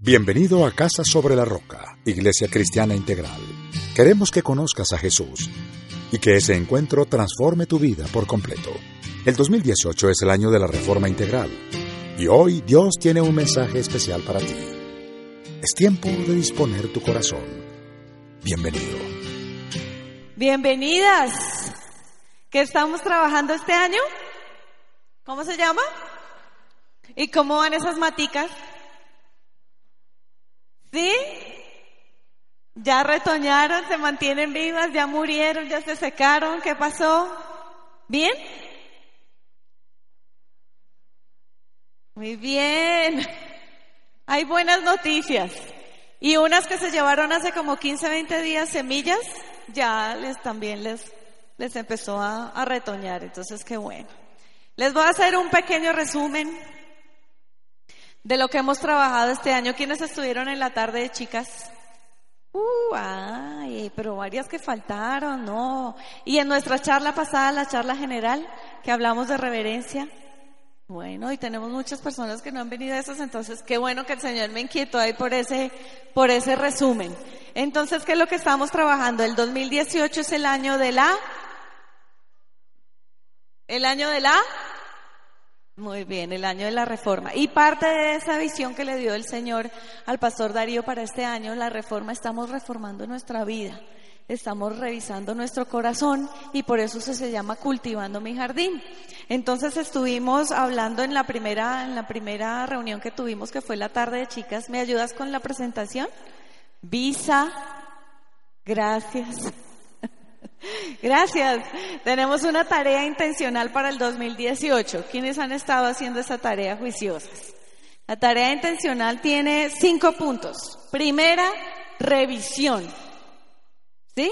Bienvenido a Casa sobre la Roca, Iglesia Cristiana Integral. Queremos que conozcas a Jesús y que ese encuentro transforme tu vida por completo. El 2018 es el año de la Reforma Integral y hoy Dios tiene un mensaje especial para ti. Es tiempo de disponer tu corazón. Bienvenido. Bienvenidas. ¿Qué estamos trabajando este año? ¿Cómo se llama? ¿Y cómo van esas maticas? ¿Sí? Ya retoñaron, se mantienen vivas, ya murieron, ya se secaron, ¿qué pasó? ¿Bien? Muy bien. Hay buenas noticias. Y unas que se llevaron hace como 15, 20 días semillas, ya les también les, les empezó a, a retoñar. Entonces, qué bueno. Les voy a hacer un pequeño resumen de lo que hemos trabajado este año. ¿Quiénes estuvieron en la tarde de chicas? Uh, ay, pero varias que faltaron, no. Y en nuestra charla pasada, la charla general, que hablamos de reverencia. Bueno, y tenemos muchas personas que no han venido a esas, entonces qué bueno que el Señor me inquietó ahí por ese, por ese resumen. Entonces, ¿qué es lo que estamos trabajando? El 2018 es el año de la, el año de la, muy bien, el año de la reforma. Y parte de esa visión que le dio el Señor al pastor Darío para este año, la reforma, estamos reformando nuestra vida, estamos revisando nuestro corazón y por eso se, llama cultivando mi jardín. Entonces estuvimos hablando en la primera, en la primera reunión que tuvimos, que fue la tarde de chicas. ¿Me ayudas con la presentación? Visa, gracias. Gracias. Tenemos una tarea intencional para el 2018. ¿Quiénes han estado haciendo esa tarea juiciosas? La tarea intencional tiene cinco puntos. Primera, revisión. ¿Sí?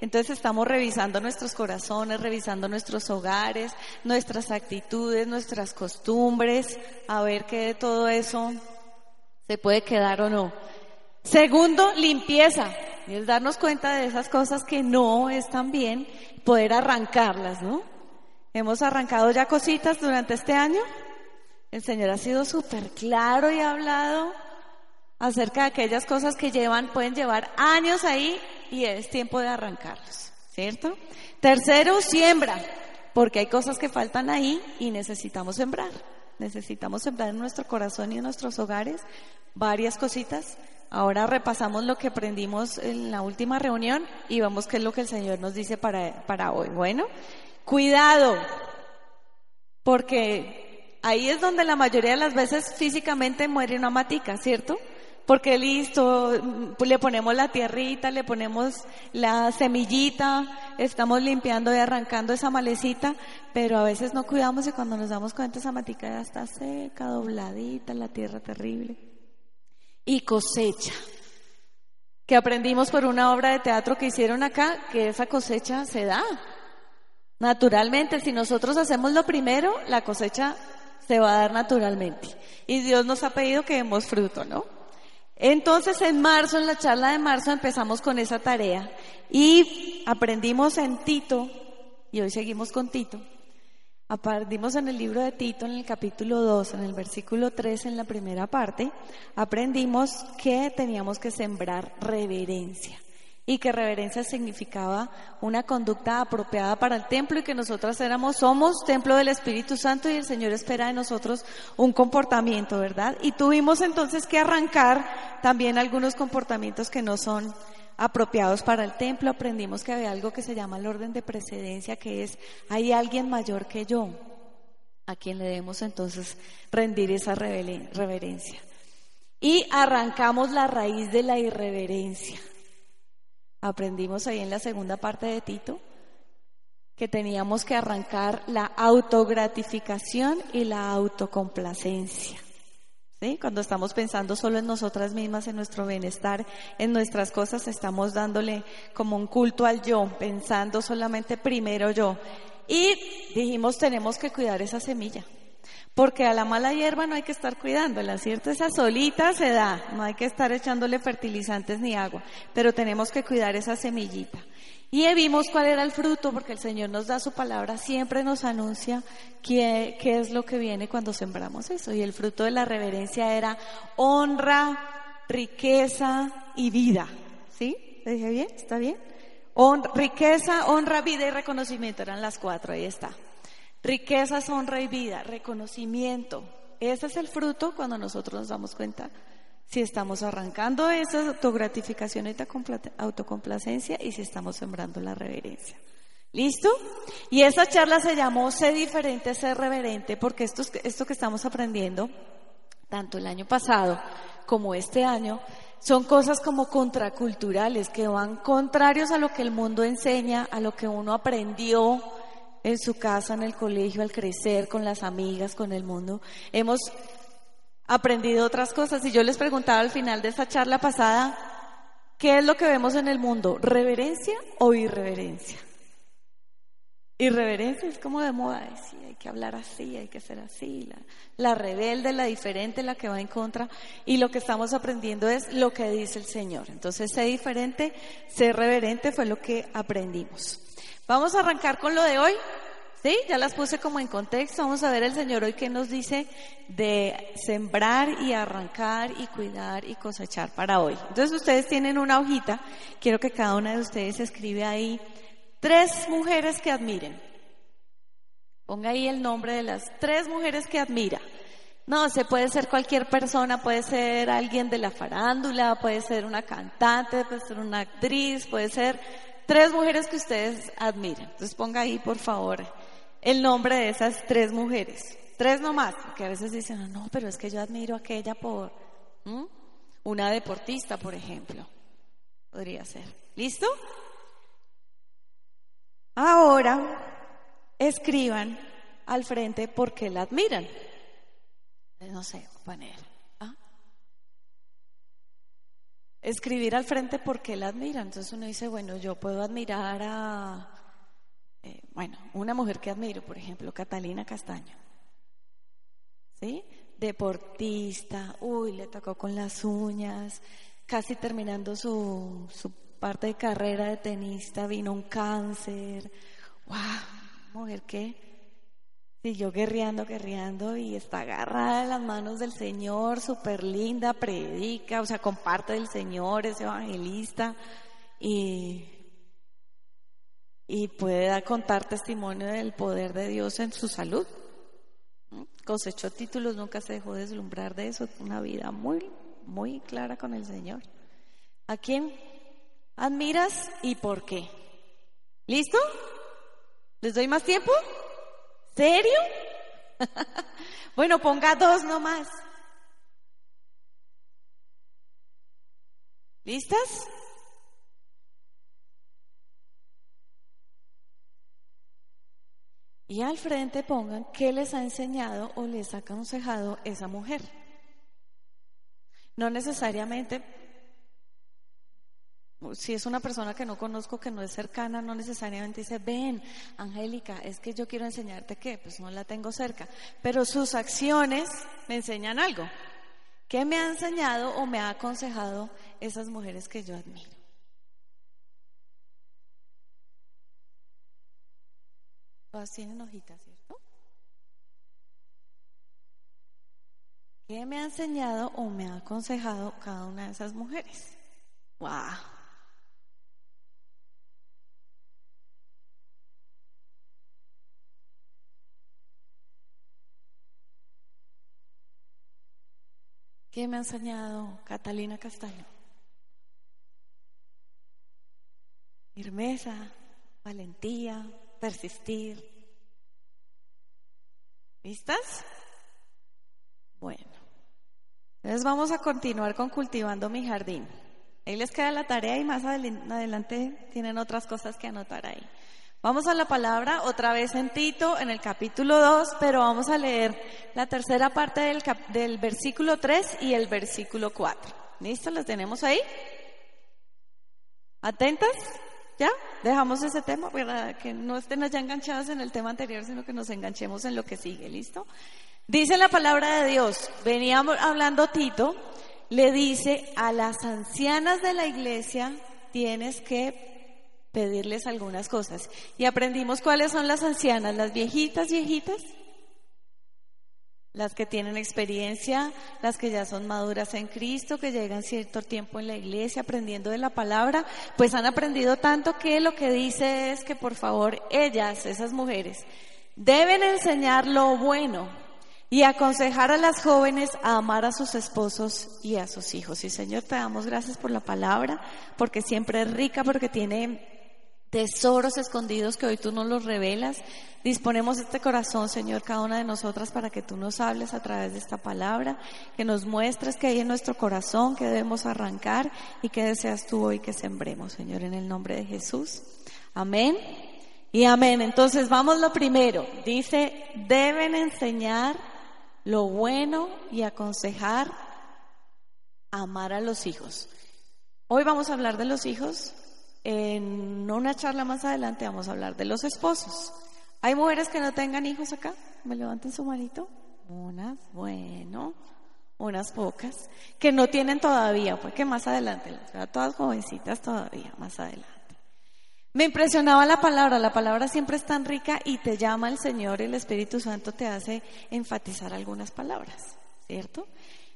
Entonces estamos revisando nuestros corazones, revisando nuestros hogares, nuestras actitudes, nuestras costumbres, a ver qué de todo eso se puede quedar o no. Segundo, limpieza. Es darnos cuenta de esas cosas que no están bien, poder arrancarlas, ¿no? Hemos arrancado ya cositas durante este año. El Señor ha sido súper claro y ha hablado acerca de aquellas cosas que llevan, pueden llevar años ahí y es tiempo de arrancarlos, ¿cierto? Tercero, siembra, porque hay cosas que faltan ahí y necesitamos sembrar. Necesitamos sembrar en nuestro corazón y en nuestros hogares varias cositas Ahora repasamos lo que aprendimos en la última reunión y vamos qué es lo que el Señor nos dice para, para hoy. Bueno, cuidado, porque ahí es donde la mayoría de las veces físicamente muere una matica, ¿cierto? Porque listo, le ponemos la tierrita, le ponemos la semillita, estamos limpiando y arrancando esa malecita, pero a veces no cuidamos y cuando nos damos cuenta esa matica ya está seca, dobladita, la tierra terrible y cosecha. Que aprendimos por una obra de teatro que hicieron acá, que esa cosecha se da. Naturalmente, si nosotros hacemos lo primero, la cosecha se va a dar naturalmente. Y Dios nos ha pedido que demos fruto, ¿no? Entonces en marzo, en la charla de marzo, empezamos con esa tarea y aprendimos en Tito, y hoy seguimos con Tito, Aprendimos en el libro de Tito, en el capítulo 2, en el versículo 3, en la primera parte, aprendimos que teníamos que sembrar reverencia y que reverencia significaba una conducta apropiada para el templo y que nosotras éramos, somos templo del Espíritu Santo y el Señor espera de nosotros un comportamiento, ¿verdad? Y tuvimos entonces que arrancar también algunos comportamientos que no son apropiados para el templo, aprendimos que había algo que se llama el orden de precedencia, que es, hay alguien mayor que yo, a quien le debemos entonces rendir esa reverencia. Y arrancamos la raíz de la irreverencia. Aprendimos ahí en la segunda parte de Tito que teníamos que arrancar la autogratificación y la autocomplacencia. Cuando estamos pensando solo en nosotras mismas, en nuestro bienestar, en nuestras cosas, estamos dándole como un culto al yo, pensando solamente primero yo. Y dijimos, tenemos que cuidar esa semilla. Porque a la mala hierba no hay que estar cuidándola, ¿cierto? Esa solita se da, no hay que estar echándole fertilizantes ni agua, pero tenemos que cuidar esa semillita. Y vimos cuál era el fruto, porque el Señor nos da su palabra, siempre nos anuncia qué, qué es lo que viene cuando sembramos eso. Y el fruto de la reverencia era honra, riqueza y vida. ¿Sí? ¿Le dije bien? ¿Está bien? riqueza, honra, vida y reconocimiento eran las cuatro, ahí está. Riqueza, honra y vida, reconocimiento. Ese es el fruto cuando nosotros nos damos cuenta si estamos arrancando esa autogratificación y autocomplacencia y si estamos sembrando la reverencia. ¿Listo? Y esa charla se llamó Sé diferente, sé reverente, porque esto, esto que estamos aprendiendo, tanto el año pasado como este año, son cosas como contraculturales, que van contrarios a lo que el mundo enseña, a lo que uno aprendió, en su casa, en el colegio, al crecer, con las amigas, con el mundo. Hemos aprendido otras cosas y yo les preguntaba al final de esta charla pasada, ¿qué es lo que vemos en el mundo? ¿Reverencia o irreverencia? Irreverencia es como de moda, sí, hay que hablar así, hay que ser así, la, la rebelde, la diferente, la que va en contra, y lo que estamos aprendiendo es lo que dice el Señor. Entonces, ser diferente, ser reverente fue lo que aprendimos. Vamos a arrancar con lo de hoy. ¿Sí? Ya las puse como en contexto. Vamos a ver el Señor hoy qué nos dice de sembrar y arrancar y cuidar y cosechar para hoy. Entonces ustedes tienen una hojita. Quiero que cada una de ustedes escribe ahí tres mujeres que admiren. Ponga ahí el nombre de las tres mujeres que admira. No, se puede ser cualquier persona, puede ser alguien de la farándula, puede ser una cantante, puede ser una actriz, puede ser tres mujeres que ustedes admiran. Entonces ponga ahí, por favor, el nombre de esas tres mujeres. Tres nomás, porque a veces dicen, no, pero es que yo admiro a aquella por una deportista, por ejemplo. Podría ser. ¿Listo? Ahora, escriban al frente por qué la admiran. No sé, poner escribir al frente porque la admira. Entonces uno dice, bueno, yo puedo admirar a, eh, bueno, una mujer que admiro, por ejemplo, Catalina Castaño. ¿Sí? Deportista, uy, le tocó con las uñas, casi terminando su, su parte de carrera de tenista, vino un cáncer. ¡Wow! Mujer que yo guerreando, guerreando y está agarrada en las manos del Señor, súper linda, predica, o sea, comparte del Señor, es evangelista y, y puede contar testimonio del poder de Dios en su salud. Cosechó títulos, nunca se dejó deslumbrar de eso, una vida muy, muy clara con el Señor. ¿A quién admiras y por qué? ¿Listo? ¿Les doy más tiempo? ¿Serio? bueno, ponga dos nomás. ¿Listas? Y al frente pongan qué les ha enseñado o les ha aconsejado esa mujer. No necesariamente si es una persona que no conozco, que no es cercana, no necesariamente dice, ven, Angélica, es que yo quiero enseñarte qué, pues no la tengo cerca, pero sus acciones me enseñan algo. ¿Qué me ha enseñado o me ha aconsejado esas mujeres que yo admiro? Todas tienen hojitas, ¿cierto? ¿Qué me ha enseñado o me ha aconsejado cada una de esas mujeres? ¡Wow! ¿Qué me ha enseñado Catalina Castaño? Firmeza, valentía, persistir. ¿Listas? Bueno, entonces vamos a continuar con cultivando mi jardín. Ahí les queda la tarea y más adelante tienen otras cosas que anotar ahí. Vamos a la palabra otra vez en Tito, en el capítulo 2, pero vamos a leer la tercera parte del, del versículo 3 y el versículo 4. ¿Listo? ¿Los tenemos ahí? ¿Atentas? ¿Ya? Dejamos ese tema para que no estén allá enganchados en el tema anterior, sino que nos enganchemos en lo que sigue. ¿Listo? Dice la palabra de Dios, veníamos hablando Tito, le dice a las ancianas de la iglesia, tienes que pedirles algunas cosas. Y aprendimos cuáles son las ancianas, las viejitas, viejitas, las que tienen experiencia, las que ya son maduras en Cristo, que llegan cierto tiempo en la iglesia aprendiendo de la palabra, pues han aprendido tanto que lo que dice es que por favor ellas, esas mujeres, deben enseñar lo bueno y aconsejar a las jóvenes a amar a sus esposos y a sus hijos. Y Señor, te damos gracias por la palabra, porque siempre es rica, porque tiene tesoros escondidos que hoy tú nos los revelas. Disponemos este corazón, Señor, cada una de nosotras para que tú nos hables a través de esta palabra, que nos muestres que hay en nuestro corazón, que debemos arrancar y que deseas tú hoy que sembremos, Señor, en el nombre de Jesús. Amén. Y amén. Entonces vamos lo primero. Dice, deben enseñar lo bueno y aconsejar amar a los hijos. Hoy vamos a hablar de los hijos, en una charla más adelante vamos a hablar de los esposos. ¿Hay mujeres que no tengan hijos acá? ¿Me levanten su manito? Unas, bueno, unas pocas, que no tienen todavía, porque más adelante las todas jovencitas todavía, más adelante. Me impresionaba la palabra, la palabra siempre es tan rica y te llama el Señor, el Espíritu Santo te hace enfatizar algunas palabras, ¿cierto?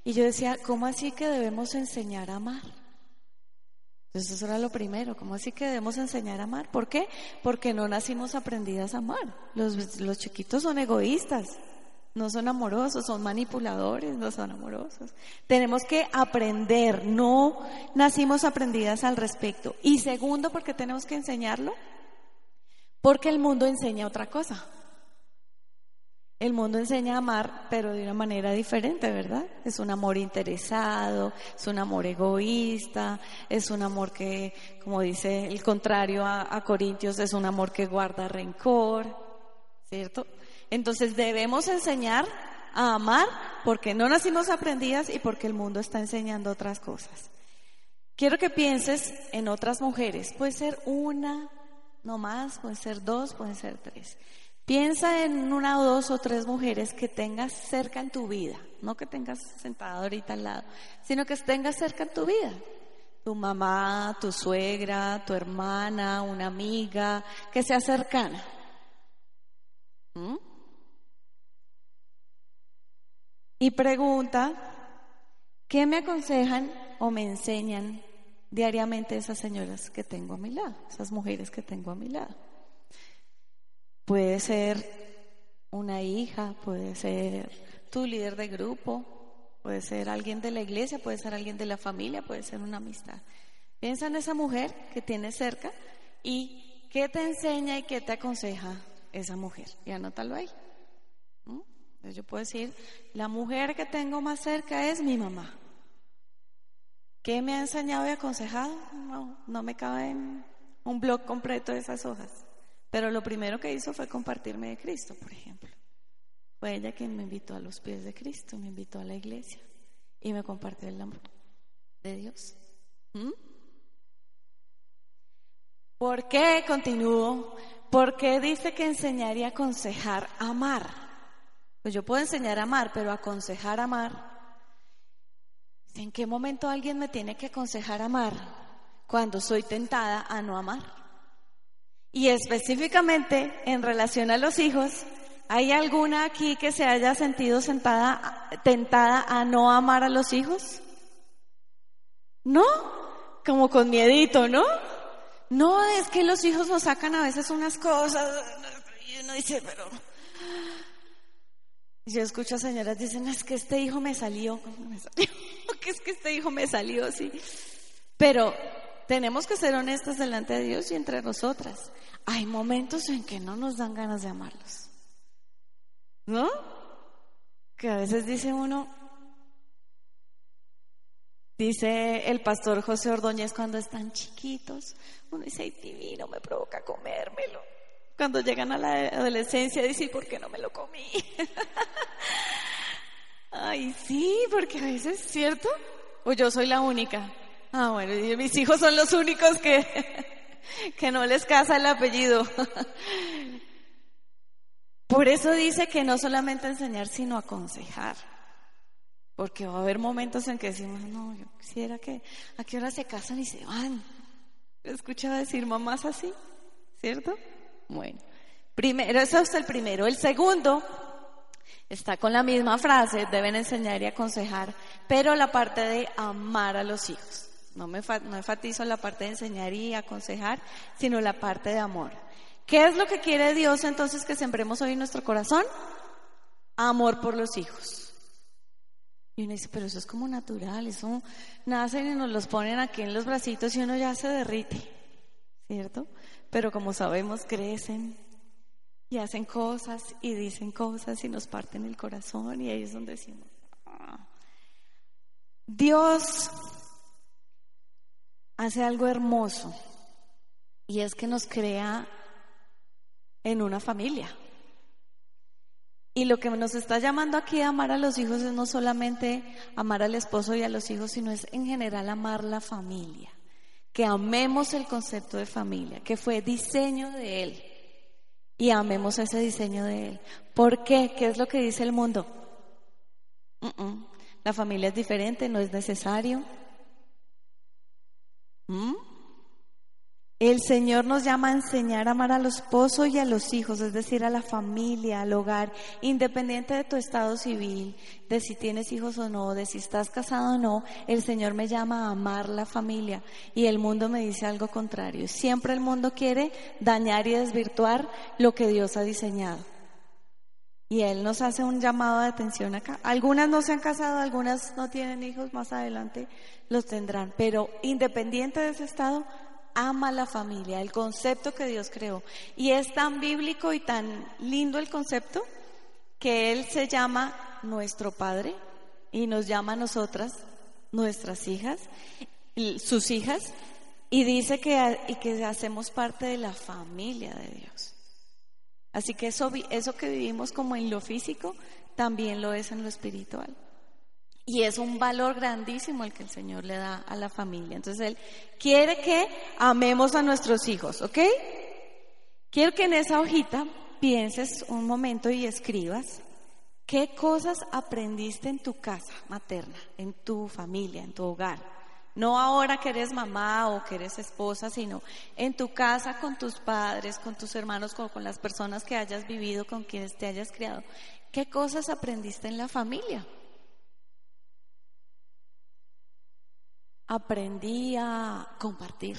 Y yo decía, ¿cómo así que debemos enseñar a amar? Eso era lo primero, ¿cómo así que debemos enseñar a amar? ¿Por qué? Porque no nacimos aprendidas a amar. Los, los chiquitos son egoístas, no son amorosos, son manipuladores, no son amorosos. Tenemos que aprender, no nacimos aprendidas al respecto. Y segundo, porque tenemos que enseñarlo? Porque el mundo enseña otra cosa. El mundo enseña a amar, pero de una manera diferente, ¿verdad? Es un amor interesado, es un amor egoísta, es un amor que, como dice el contrario a, Corintios, es un amor que guarda rencor, ¿cierto? Entonces debemos enseñar a amar porque no nacimos aprendidas y porque el mundo está enseñando otras cosas. Quiero que pienses en otras mujeres. Puede ser una, no más, puede ser dos, pueden ser tres. Piensa en una o dos o tres mujeres que tengas cerca en tu vida, no que tengas sentada ahorita al lado, sino que tengas cerca en tu vida. Tu mamá, tu suegra, tu hermana, una amiga, que sea cercana. ¿Mm? Y pregunta, ¿qué me aconsejan o me enseñan diariamente esas señoras que tengo a mi lado, esas mujeres que tengo a mi lado? Puede ser una hija, puede ser tu líder de grupo, puede ser alguien de la iglesia, puede ser alguien de la familia, puede ser una amistad. Piensa en esa mujer que tienes cerca y qué te enseña y qué te aconseja esa mujer. Y anótalo ahí. ¿Mm? Yo puedo decir, la mujer que tengo más cerca es mi mamá. ¿Qué me ha enseñado y aconsejado? No, no me cabe un blog completo de esas hojas. Pero lo primero que hizo fue compartirme de Cristo, por ejemplo. Fue ella quien me invitó a los pies de Cristo, me invitó a la iglesia y me compartió el amor de Dios. ¿Mm? ¿Por qué continúo? Porque dice que enseñar y aconsejar amar. Pues yo puedo enseñar a amar, pero aconsejar amar. ¿En qué momento alguien me tiene que aconsejar amar? Cuando soy tentada a no amar. Y específicamente en relación a los hijos, ¿hay alguna aquí que se haya sentido sentada, tentada a no amar a los hijos? ¿No? Como con miedito, ¿no? No, es que los hijos nos sacan a veces unas cosas y uno dice, pero... Yo escucho a señoras dicen, es que este hijo me salió, me salió, que es que este hijo me salió, sí. Pero tenemos que ser honestas delante de Dios y entre nosotras. Hay momentos en que no nos dan ganas de amarlos. ¿No? Que a veces dice uno, dice el pastor José Ordóñez cuando están chiquitos, uno dice, ay divino, me provoca comérmelo. Cuando llegan a la adolescencia, dicen, ¿por qué no me lo comí? Ay, sí, porque a veces, ¿cierto? O yo soy la única. Ah, bueno, y mis hijos son los únicos que, que no les casa el apellido. Por eso dice que no solamente enseñar, sino aconsejar. Porque va a haber momentos en que decimos, no, yo quisiera que, ¿a qué hora se casan y se van? Escuchaba decir mamás así, ¿cierto? Bueno, primero, eso es el primero. El segundo está con la misma frase, deben enseñar y aconsejar, pero la parte de amar a los hijos. No me no enfatizo la parte de enseñar y aconsejar, sino la parte de amor. ¿Qué es lo que quiere Dios entonces que sembremos hoy en nuestro corazón? Amor por los hijos. Y uno dice, pero eso es como natural, eso nacen y nos los ponen aquí en los bracitos y uno ya se derrite, ¿cierto? Pero como sabemos, crecen y hacen cosas y dicen cosas y nos parten el corazón y ahí es donde decimos, ah". Dios hace algo hermoso y es que nos crea en una familia. Y lo que nos está llamando aquí a amar a los hijos es no solamente amar al esposo y a los hijos, sino es en general amar la familia. Que amemos el concepto de familia, que fue diseño de Él. Y amemos ese diseño de Él. ¿Por qué? ¿Qué es lo que dice el mundo? La familia es diferente, no es necesario. ¿Mm? El Señor nos llama a enseñar a amar a los y a los hijos, es decir, a la familia, al hogar, independiente de tu estado civil, de si tienes hijos o no, de si estás casado o no, el Señor me llama a amar la familia y el mundo me dice algo contrario. Siempre el mundo quiere dañar y desvirtuar lo que Dios ha diseñado. Y Él nos hace un llamado de atención acá. Algunas no se han casado, algunas no tienen hijos, más adelante los tendrán, pero independiente de ese estado, ama la familia, el concepto que Dios creó. Y es tan bíblico y tan lindo el concepto que Él se llama nuestro Padre y nos llama a nosotras, nuestras hijas, sus hijas, y dice que, y que hacemos parte de la familia de Dios. Así que eso, eso que vivimos como en lo físico, también lo es en lo espiritual. Y es un valor grandísimo el que el Señor le da a la familia. Entonces Él quiere que amemos a nuestros hijos, ¿ok? Quiero que en esa hojita pienses un momento y escribas qué cosas aprendiste en tu casa materna, en tu familia, en tu hogar. No ahora que eres mamá o que eres esposa, sino en tu casa con tus padres, con tus hermanos, con, las personas que hayas vivido, con quienes te hayas criado. ¿Qué cosas aprendiste en la familia? aprendí a compartir.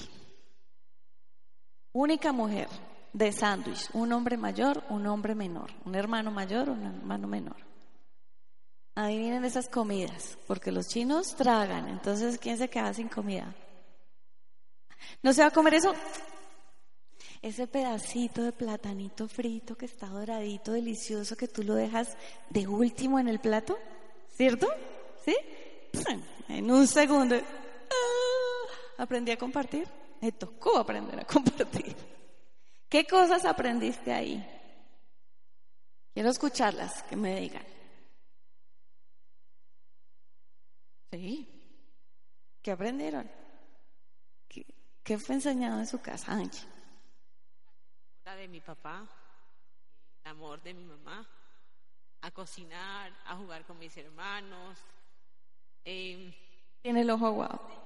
Única mujer de sándwich, un hombre mayor, un hombre menor, un hermano mayor, un hermano menor. Ahí vienen esas comidas, porque los chinos tragan, entonces ¿quién se queda sin comida? ¿No se va a comer eso? Ese pedacito de platanito frito que está doradito, delicioso, que tú lo dejas de último en el plato, ¿cierto? ¿Sí? En un segundo aprendí a compartir. Me tocó aprender a compartir. ¿Qué cosas aprendiste ahí? Quiero escucharlas, que me digan. Sí. ¿Qué aprendieron? ¿Qué, fue enseñado en su casa, Angie? La de mi papá, el amor de mi mamá, a cocinar, a jugar con mis hermanos. Eh, Tiene el ojo guau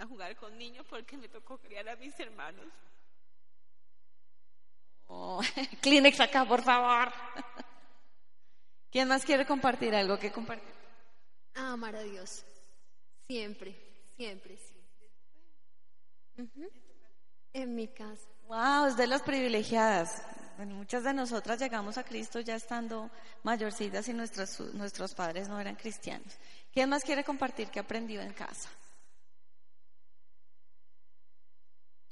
a jugar con niños porque me tocó criar a mis hermanos. Oh, Kleenex acá, por favor. ¿Quién más quiere compartir algo que compartir? Amar a Dios. Siempre, siempre, siempre. En mi casa. Wow, es de las privilegiadas. Bueno, muchas de nosotras llegamos a Cristo ya estando mayorcitas y nuestros, nuestros padres no eran cristianos. ¿Quién más quiere compartir qué aprendió en casa?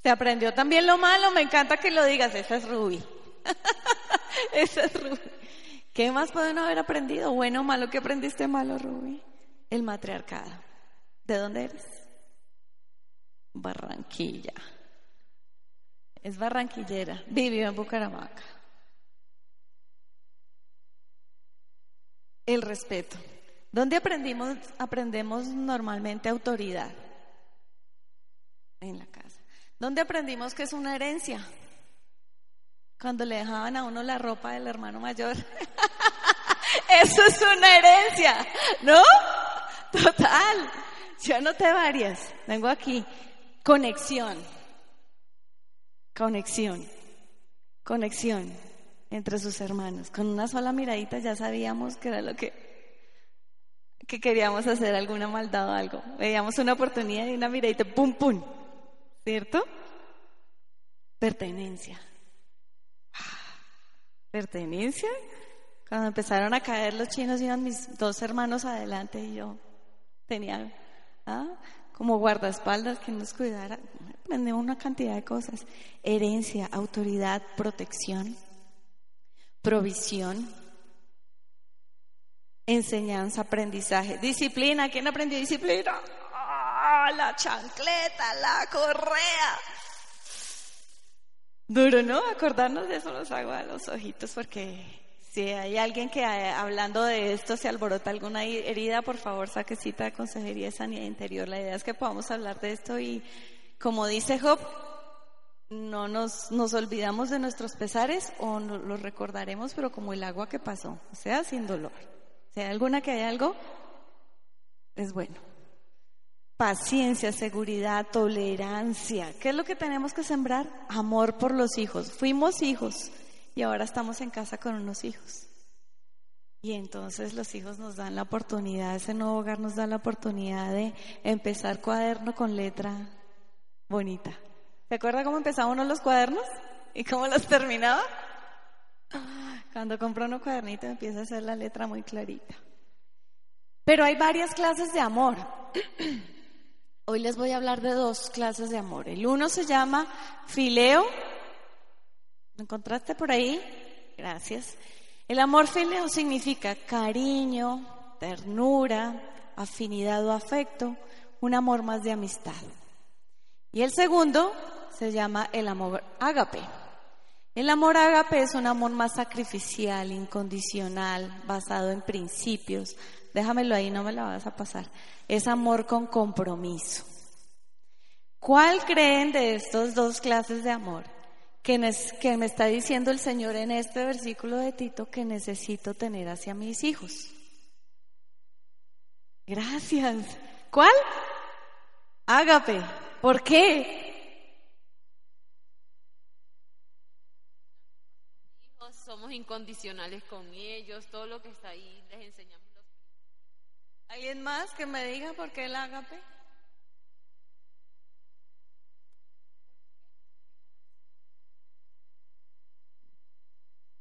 Se aprendió también lo malo, me encanta que lo digas, esa es Ruby. esa es Ruby. ¿Qué más pueden haber aprendido? Bueno o malo, ¿qué aprendiste malo, Ruby? El matriarcado. ¿De dónde eres? Barranquilla. Es barranquillera, vivió en Bucaramanga. El respeto. ¿Dónde aprendimos, aprendemos normalmente autoridad? En la casa. ¿Dónde aprendimos que es una herencia? Cuando le dejaban a uno la ropa del hermano mayor. Eso es una herencia, ¿no? Total. Yo anoté varias. Tengo aquí. Conexión. Conexión. Conexión entre sus hermanos. Con una sola miradita ya sabíamos que era lo que que queríamos hacer alguna maldad o algo. Veíamos una oportunidad y una miradita, pum, pum. ¿Cierto? Pertenencia. ¿Pertenencia? Cuando empezaron a caer los chinos iban mis dos hermanos adelante y yo tenía ¿ah? como guardaespaldas que nos cuidara. Aprendemos una cantidad de cosas. Herencia, autoridad, protección, provisión, enseñanza, aprendizaje, disciplina. ¿Quién aprendió disciplina? ¡Ah, la chancleta, la correa. Duro, ¿no? Acordarnos de eso nos hago a los ojitos porque si hay alguien que eh, hablando de esto se alborota alguna herida, por favor saque cita de Consejería de Sanidad Interior. La idea es que podamos hablar de esto y como dice Job, no nos, nos olvidamos de nuestros pesares o los recordaremos, pero como el agua que pasó, o sea, sin dolor. Si hay alguna que hay algo, es bueno. Paciencia, seguridad, tolerancia. ¿Qué es lo que tenemos que sembrar? Amor por los hijos. Fuimos hijos y ahora estamos en casa con unos hijos. Y entonces los hijos nos dan la oportunidad, ese nuevo hogar nos da la oportunidad de empezar cuaderno con letra bonita. ¿Se acuerda cómo empezaba uno los cuadernos? ¿Y cómo los terminaba? Cuando compra uno cuadernito empieza a hacer la letra muy clarita. Pero hay varias clases de amor. Hoy les voy a hablar de dos clases de amor. El uno se llama fileo. ¿Lo encontraste por ahí? Gracias. El amor fileo significa cariño, ternura, afinidad o afecto, un amor más de amistad. Y el segundo se llama el amor ágape. El amor ágape es un amor más sacrificial, incondicional, basado en principios. Déjamelo ahí, no me la vas a pasar. Es amor con compromiso. ¿Cuál creen de estas dos clases de amor que, que me está diciendo el Señor en este versículo de Tito que necesito tener hacia mis hijos? Gracias. ¿Cuál? Ágape. ¿Por qué? somos incondicionales con ellos, todo lo que está ahí les enseñamos. ¿Alguien más que me diga por qué el ágape?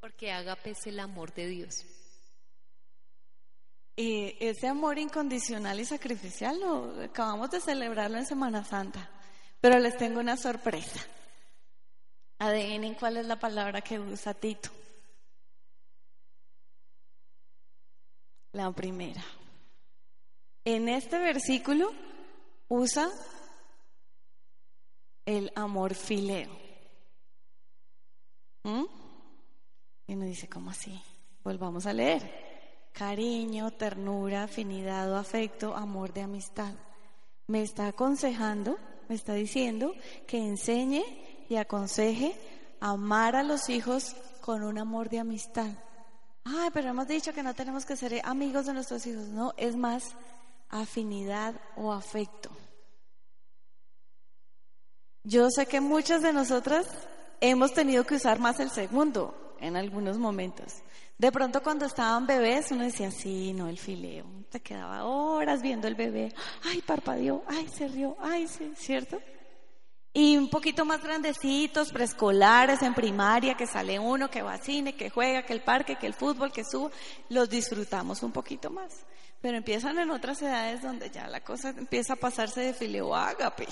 Porque ágape es el amor de Dios. Y ese amor incondicional y sacrificial lo acabamos de celebrarlo en Semana Santa. Pero les tengo una sorpresa. Adivinen cuál es la palabra que usa Tito. La primera. En este versículo usa el amor fileo. ¿Mm? Y uno dice, ¿cómo así? Volvamos a leer. Cariño, ternura, afinidad o afecto, amor de amistad. Me está aconsejando, me está diciendo que enseñe y aconseje amar a los hijos con un amor de amistad. Ay, pero hemos dicho que no tenemos que ser amigos de nuestros hijos. No, es más afinidad o afecto. Yo sé que muchas de nosotras hemos tenido que usar más el segundo en algunos momentos. De pronto cuando estaban bebés uno decía, sí, no, el fileo. Te quedaba horas viendo el bebé. Ay, parpadeó, ay, se rió, ay, sí, ¿cierto? Y un poquito más grandecitos, preescolares, en primaria, que sale uno, que va al cine, que juega, que el parque, que el fútbol, que suba, los disfrutamos un poquito más. Pero empiezan en otras edades donde ya la cosa empieza a pasarse de fileo a agape,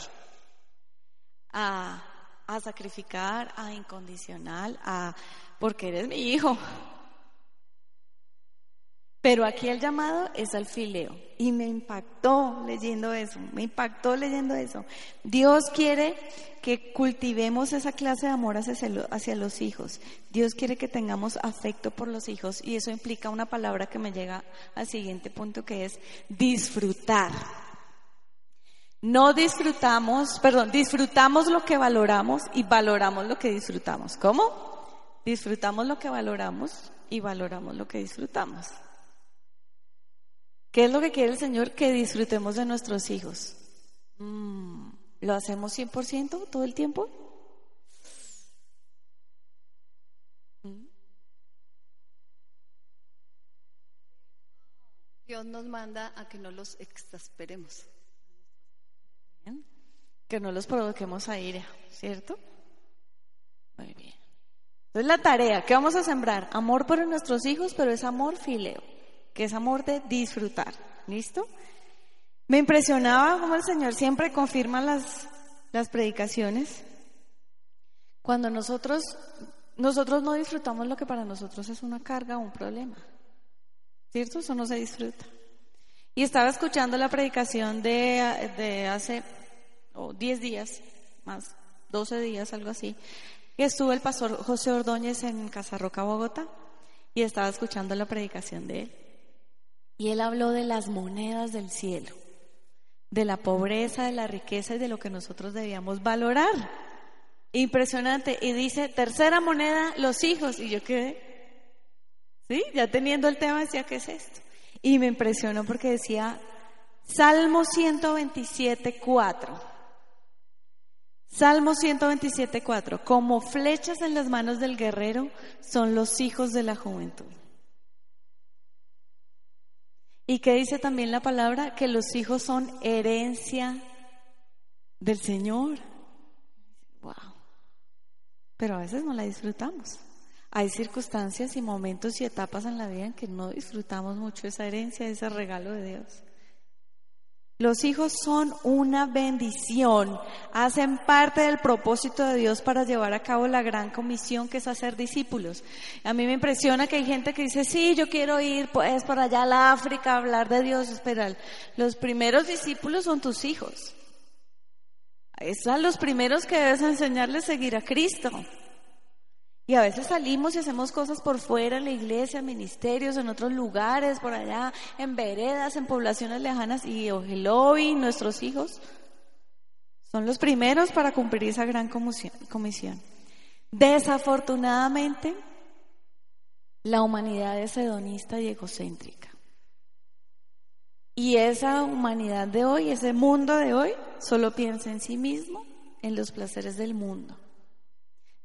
a, a sacrificar, a incondicional, a porque eres mi hijo. Pero aquí el llamado es al fileo. Y me impactó leyendo eso, me impactó leyendo eso. Dios quiere que cultivemos esa clase de amor hacia, hacia los hijos. Dios quiere que tengamos afecto por los hijos y eso implica una palabra que me llega al siguiente punto que es disfrutar. No disfrutamos, perdón, disfrutamos lo que valoramos y valoramos lo que disfrutamos. ¿Cómo? Disfrutamos lo que valoramos y valoramos lo que disfrutamos. ¿Qué es lo que quiere el Señor? Que disfrutemos de nuestros hijos. Mm, ¿Lo hacemos 100% todo el tiempo? Mm. Dios nos manda a que no los exasperemos. Que no los provoquemos a ira, ¿cierto? Muy bien. Entonces la tarea, ¿qué vamos a sembrar? Amor por nuestros hijos, pero es amor fileo que es amor de disfrutar. ¿Listo? Me impresionaba cómo el Señor siempre confirma las, las predicaciones. Cuando nosotros, nosotros no disfrutamos lo que para nosotros es una carga o un problema. ¿Cierto? Eso no se disfruta. Y estaba escuchando la predicación de, de hace 10 días, más 12 días, algo así. Estuvo el pastor José Ordóñez en Casarroca, Bogotá, y estaba escuchando la predicación de él. Y él habló de las monedas del cielo, de la pobreza, de la riqueza y de lo que nosotros debíamos valorar. Impresionante. Y dice, tercera moneda, los hijos. Y yo quedé, ¿sí? Ya teniendo el tema decía, ¿qué es esto? Y me impresionó porque decía, Salmo 127, 4. Salmo 127, 4. Como flechas en las manos del guerrero son los hijos de la juventud. ¿Y qué dice también la palabra? Que los hijos son herencia del Señor. Wow. Pero a veces no la disfrutamos. Hay circunstancias y momentos y etapas en la vida en que no disfrutamos mucho esa herencia, ese regalo de Dios. Los hijos son una bendición, hacen parte del propósito de Dios para llevar a cabo la gran comisión que es hacer discípulos. A mí me impresiona que hay gente que dice, sí, yo quiero ir pues para allá a la África a hablar de Dios. Espera, los primeros discípulos son tus hijos. Son los primeros que debes enseñarles a seguir a Cristo. Y a veces salimos y hacemos cosas por fuera, en la iglesia, en ministerios, en otros lugares, por allá, en veredas, en poblaciones lejanas, y y nuestros hijos, son los primeros para cumplir esa gran comisión. Desafortunadamente, la humanidad es hedonista y egocéntrica. Y esa humanidad de hoy, ese mundo de hoy, solo piensa en sí mismo, en los placeres del mundo.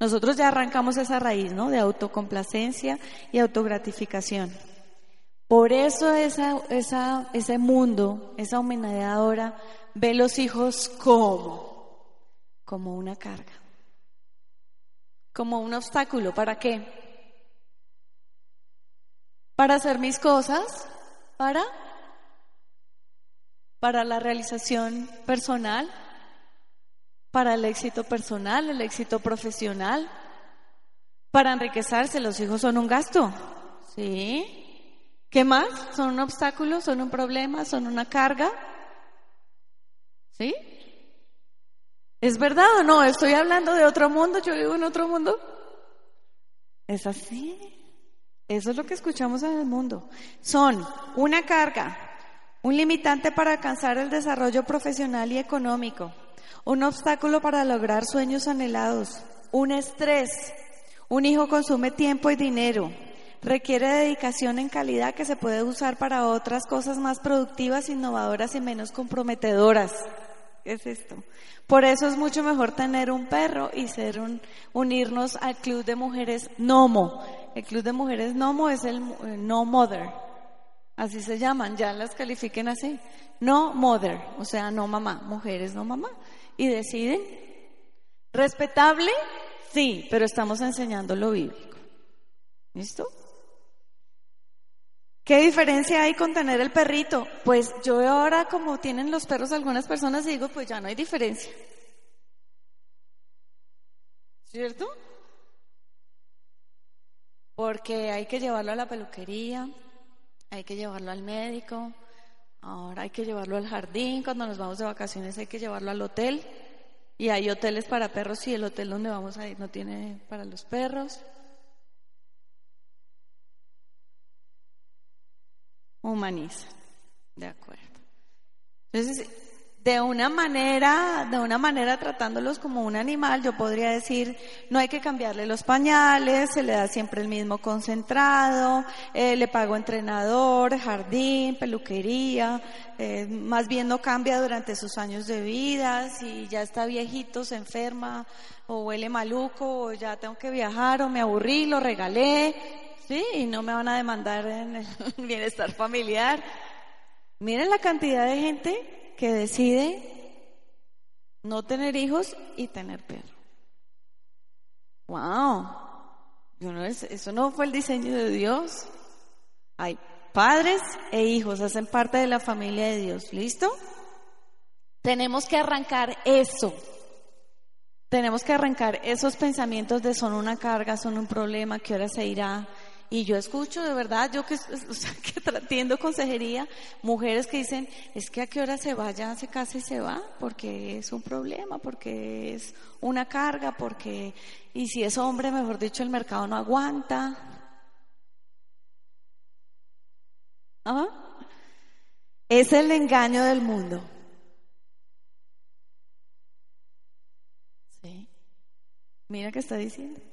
Nosotros ya arrancamos esa raíz, ¿no? De autocomplacencia y autogratificación. Por eso ese mundo, esa humanidad ahora, ve los hijos como, como una carga, como un obstáculo. ¿Para qué? Para hacer mis cosas, para, para la realización personal, para el éxito personal, el éxito profesional, para enriquecerse. Los hijos son un gasto, ¿sí? ¿Qué más? ¿Son un obstáculo? ¿Son un problema? ¿Son una carga? ¿Sí? ¿Es verdad o no? ¿Estoy hablando de otro mundo? ¿Yo vivo en otro mundo? Es así. Eso es lo que escuchamos en el mundo. Son una carga, un limitante para alcanzar el desarrollo profesional y económico, un obstáculo para lograr sueños anhelados, un estrés. Un hijo consume tiempo y dinero, requiere dedicación en calidad que se puede usar para otras cosas más productivas, innovadoras y menos comprometedoras. ¿Qué es esto? Por eso es mucho mejor tener un perro y ser un, unirnos al club de mujeres Nomo. El club de mujeres Nomo es el eh, No Mother. Así se llaman, ya las califiquen así. No Mother, o sea, no mamá, mujeres no mamá y deciden. ¿Respetable? Sí, pero estamos enseñando lo bíblico. ¿Listo? ¿Qué diferencia hay con tener el perrito? Pues yo ahora como tienen los perros algunas personas digo, pues ya no hay diferencia. ¿Cierto? Porque hay que llevarlo a la peluquería, hay que llevarlo al médico, ahora hay que llevarlo al jardín, cuando nos vamos de vacaciones hay que llevarlo al hotel. Y hay hoteles para perros y el hotel donde vamos a ir no tiene para los perros. Humaniza. De acuerdo. Entonces, de una manera, de una manera tratándolos como un animal, yo podría decir, no hay que cambiarle los pañales, se le da siempre el mismo concentrado, eh, le pago entrenador, jardín, peluquería, eh, más bien no cambia durante sus años de vida, si ya está viejito, se enferma, o huele maluco, o ya tengo que viajar, o me aburrí, lo regalé, sí, y no me van a demandar en el bienestar familiar. Miren la cantidad de gente que decide no tener hijos y tener perro. ¡Wow! eso no fue el diseño de Dios. Hay padres e hijos, hacen parte de la familia de Dios. ¿Listo? Tenemos que arrancar eso. Tenemos que arrancar esos pensamientos de son una carga, son un problema, ¿qué hora se irá? Y yo escucho de verdad, yo que, o sea, que consejería, mujeres que dicen, es que a qué hora se va, ya se casa y se va, porque es un problema, porque es una carga, porque, y si es hombre, mejor dicho, el mercado no aguanta. ¿Ah? Es el engaño del mundo. Sí. Mira qué está diciendo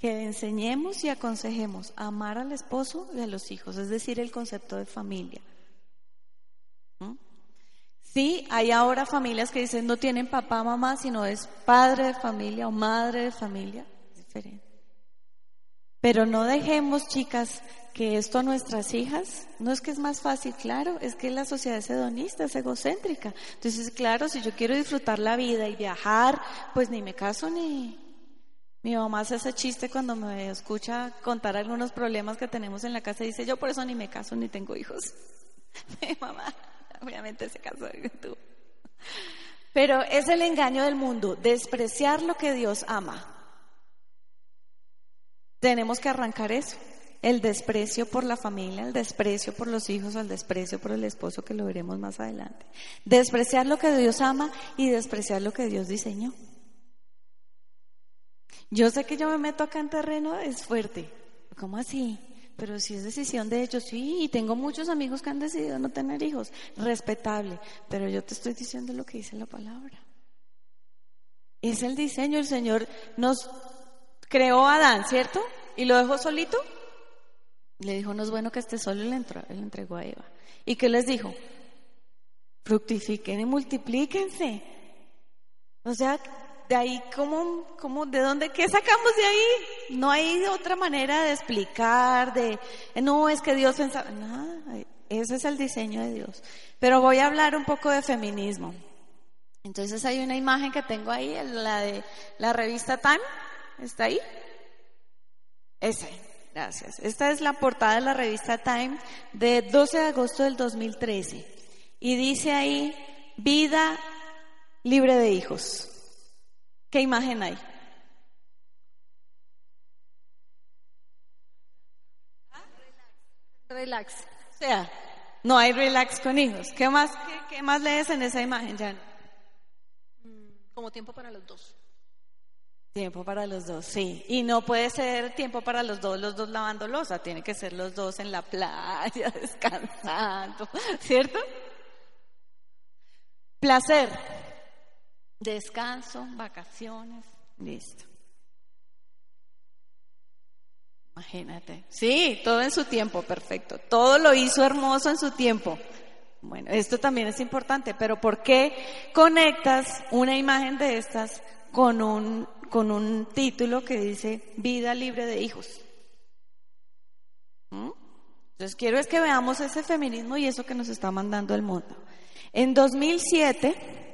que enseñemos y aconsejemos a amar al esposo y a los hijos, es decir, el concepto de familia. ¿Mm? Sí, hay ahora familias que dicen no tienen papá, mamá, sino es padre de familia o madre de familia, diferente. Pero no dejemos, chicas, que esto a nuestras hijas, no es que es más fácil, claro, es que la sociedad es hedonista, es egocéntrica. Entonces, claro, si yo quiero disfrutar la vida y viajar, pues ni me caso ni, mi mamá hace ese chiste cuando me escucha contar algunos problemas que tenemos en la casa y dice, yo por eso ni me caso ni tengo hijos. Mi mamá, obviamente se casó tú. Pero es el engaño del mundo, despreciar lo que Dios ama. Tenemos que arrancar eso, el desprecio por la familia, el desprecio por los hijos, el desprecio por el esposo, que lo veremos más adelante. Despreciar lo que Dios ama y despreciar lo que Dios diseñó. Yo sé que yo me meto acá en terreno, es fuerte. ¿Cómo así? Pero si es decisión de ellos, sí, tengo muchos amigos que han decidido no tener hijos, respetable, pero yo te estoy diciendo lo que dice la palabra. Es el diseño, el Señor nos creó a Adán, ¿cierto? Y lo dejó solito. Le dijo, no es bueno que esté solo, y le, le entregó a Eva. ¿Y qué les dijo? Fructifiquen y multiplíquense. O sea, de ahí, ¿cómo, cómo, de dónde, qué sacamos de ahí? No hay otra manera de explicar, de, no, es que Dios pensaba, nada, ese es el diseño de Dios. Pero voy a hablar un poco de feminismo. Entonces hay una imagen que tengo ahí, la de la revista Time, ¿está ahí? Esa, gracias. Esta es la portada de la revista Time de 12 de agosto del 2013. Y dice ahí, vida libre de hijos. ¿Qué imagen hay? Relax. O sea, no hay relax con hijos. ¿Qué más, qué, más lees en esa imagen, Jan? Mm, como tiempo para los dos. Tiempo para los dos, sí. Y no puede ser tiempo para los dos, los dos lavando losa. Tiene que ser los dos en la playa, descansando, ¿cierto? Placer. Descanso, vacaciones, listo. Imagínate. Sí, todo en su tiempo, perfecto. Todo lo hizo hermoso en su tiempo. Bueno, esto también es importante, pero ¿por qué conectas una imagen de estas con un, con un título que dice vida libre de hijos? ¿Mm? Entonces quiero es que veamos ese feminismo y eso que nos está mandando el mundo. En 2007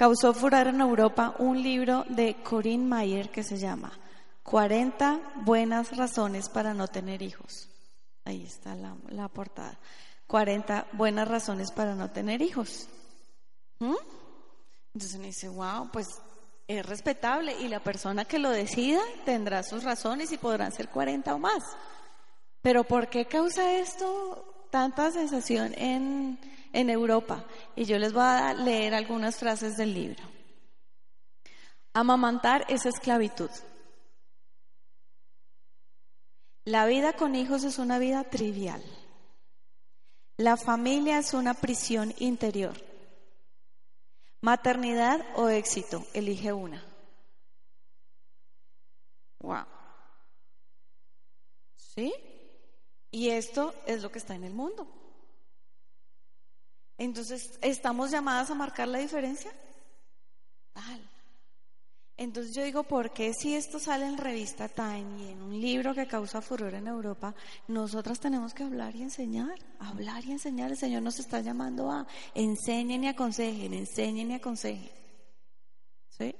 causó furor en Europa un libro de Corinne Mayer que se llama 40 buenas razones para no tener hijos. Ahí está la, portada. 40 buenas razones para no tener hijos. ¿Mm? Entonces me dice, wow, pues es respetable y la persona que lo decida tendrá sus razones y podrán ser 40 o más. Pero ¿por qué causa esto tanta sensación en, en Europa. Y yo les voy a leer algunas frases del libro. Amamantar es esclavitud. La vida con hijos es una vida trivial. La familia es una prisión interior. Maternidad o éxito, elige una. Wow. ¿Sí? Y esto es lo que está en el mundo. Entonces, ¿estamos llamadas a marcar la diferencia? Tal. Entonces yo digo, ¿por qué si esto sale en revista Time y en un libro que causa furor en Europa, nosotras tenemos que hablar y enseñar? Hablar y enseñar. El Señor nos está llamando a enseñen y aconsejen, enseñen y aconsejen. ¿Sí?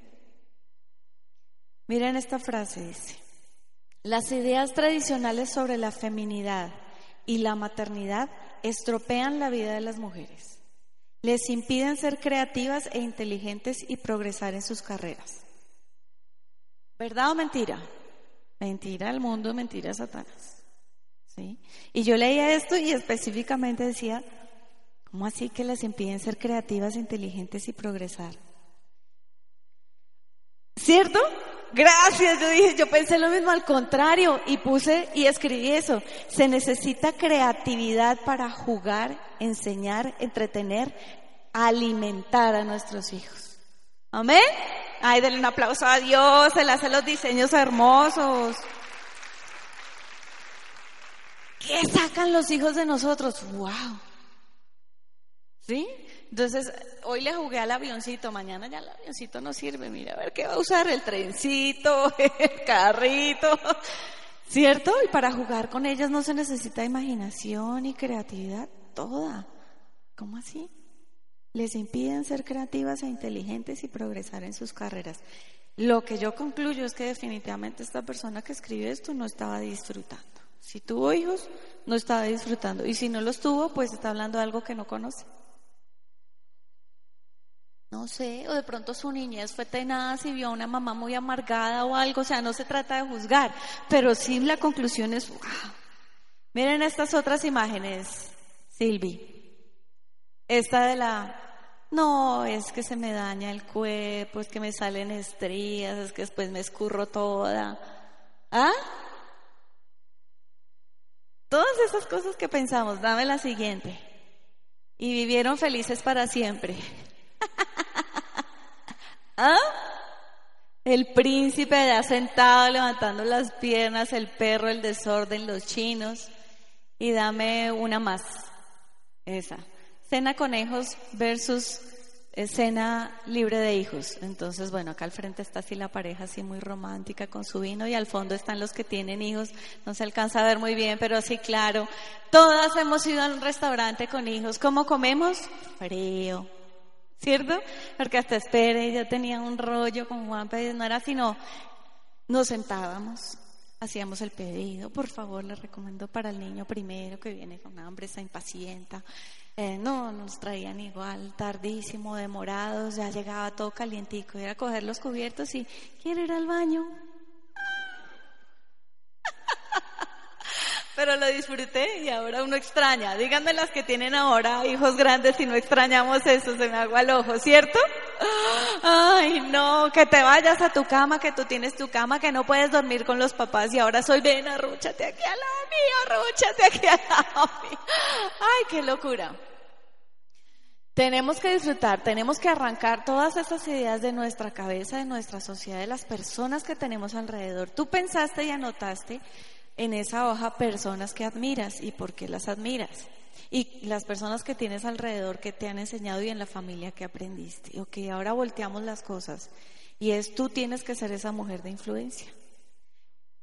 Miren esta frase, dice, las ideas tradicionales sobre la feminidad y la maternidad estropean la vida de las mujeres. Les impiden ser creativas e inteligentes y progresar en sus carreras. ¿Verdad o mentira? Mentira al mundo, mentira a Satanás. ¿Sí? Y yo leía esto y específicamente decía, ¿cómo así que les impiden ser creativas, inteligentes y progresar? ¿Cierto? Gracias, yo dije, yo pensé lo mismo al contrario y puse y escribí eso. Se necesita creatividad para jugar, enseñar, entretener, alimentar a nuestros hijos. Amén. Ay, denle un aplauso a Dios, Él hace los diseños hermosos. ¿Qué sacan los hijos de nosotros? ¡Wow! ¿Sí? Entonces, hoy le jugué al avioncito, mañana ya el avioncito no sirve, mira, a ver qué va a usar, el trencito, el carrito, ¿cierto? Y para jugar con ellas no se necesita imaginación y creatividad toda. ¿Cómo así? les impiden ser creativas e inteligentes y progresar en sus carreras. Lo que yo concluyo es que definitivamente esta persona que escribió esto no estaba disfrutando. Si tuvo hijos, no estaba disfrutando. Y si no los tuvo, pues está hablando de algo que no conoce. No sé, o de pronto su niñez fue tenaz y vio a una mamá muy amargada o algo, o sea, no se trata de juzgar, pero sí la conclusión es, wow. Miren estas otras imágenes, Silvi. Esta de la, no, es que se me daña el cuerpo, es que me salen estrías, es que después me escurro toda. ¿Ah? Todas esas cosas que pensamos, dame la siguiente. Y vivieron felices para siempre. ¿Ah? El príncipe allá sentado levantando las piernas, el perro, el desorden, los chinos. Y dame una más. Esa. Cena conejos versus cena libre de hijos. Entonces, bueno, acá al frente está así la pareja así muy romántica con su vino y al fondo están los que tienen hijos. No se alcanza a ver muy bien, pero sí, claro. Todas hemos ido a un restaurante con hijos. ¿Cómo comemos? Frío. ¿Cierto? Porque hasta espere, yo tenía un rollo con Juan Pedro, no era sino nos sentábamos, hacíamos el pedido, por favor, le recomiendo para el niño primero que viene con hambre, está impacienta, eh, no, nos traían igual, tardísimo, demorados, ya llegaba todo calientico, era coger los cubiertos y, ¿quiere ir al baño? Pero lo disfruté y ahora uno extraña. Díganme las que tienen ahora hijos grandes si no extrañamos eso, se me agua el ojo, ¿cierto? Ay, no, que te vayas a tu cama, que tú tienes tu cama, que no puedes dormir con los papás y ahora soy, ven, arrúchate aquí al lado mío, arrúchate aquí al lado mío. Ay, qué locura. Tenemos que disfrutar, tenemos que arrancar todas esas ideas de nuestra cabeza, de nuestra sociedad, de las personas que tenemos alrededor. Tú pensaste y anotaste en esa hoja personas que admiras y por qué las admiras. Y las personas que tienes alrededor que te han enseñado y en la familia que aprendiste. Ok, ahora volteamos las cosas. Y es tú tienes que ser esa mujer de influencia.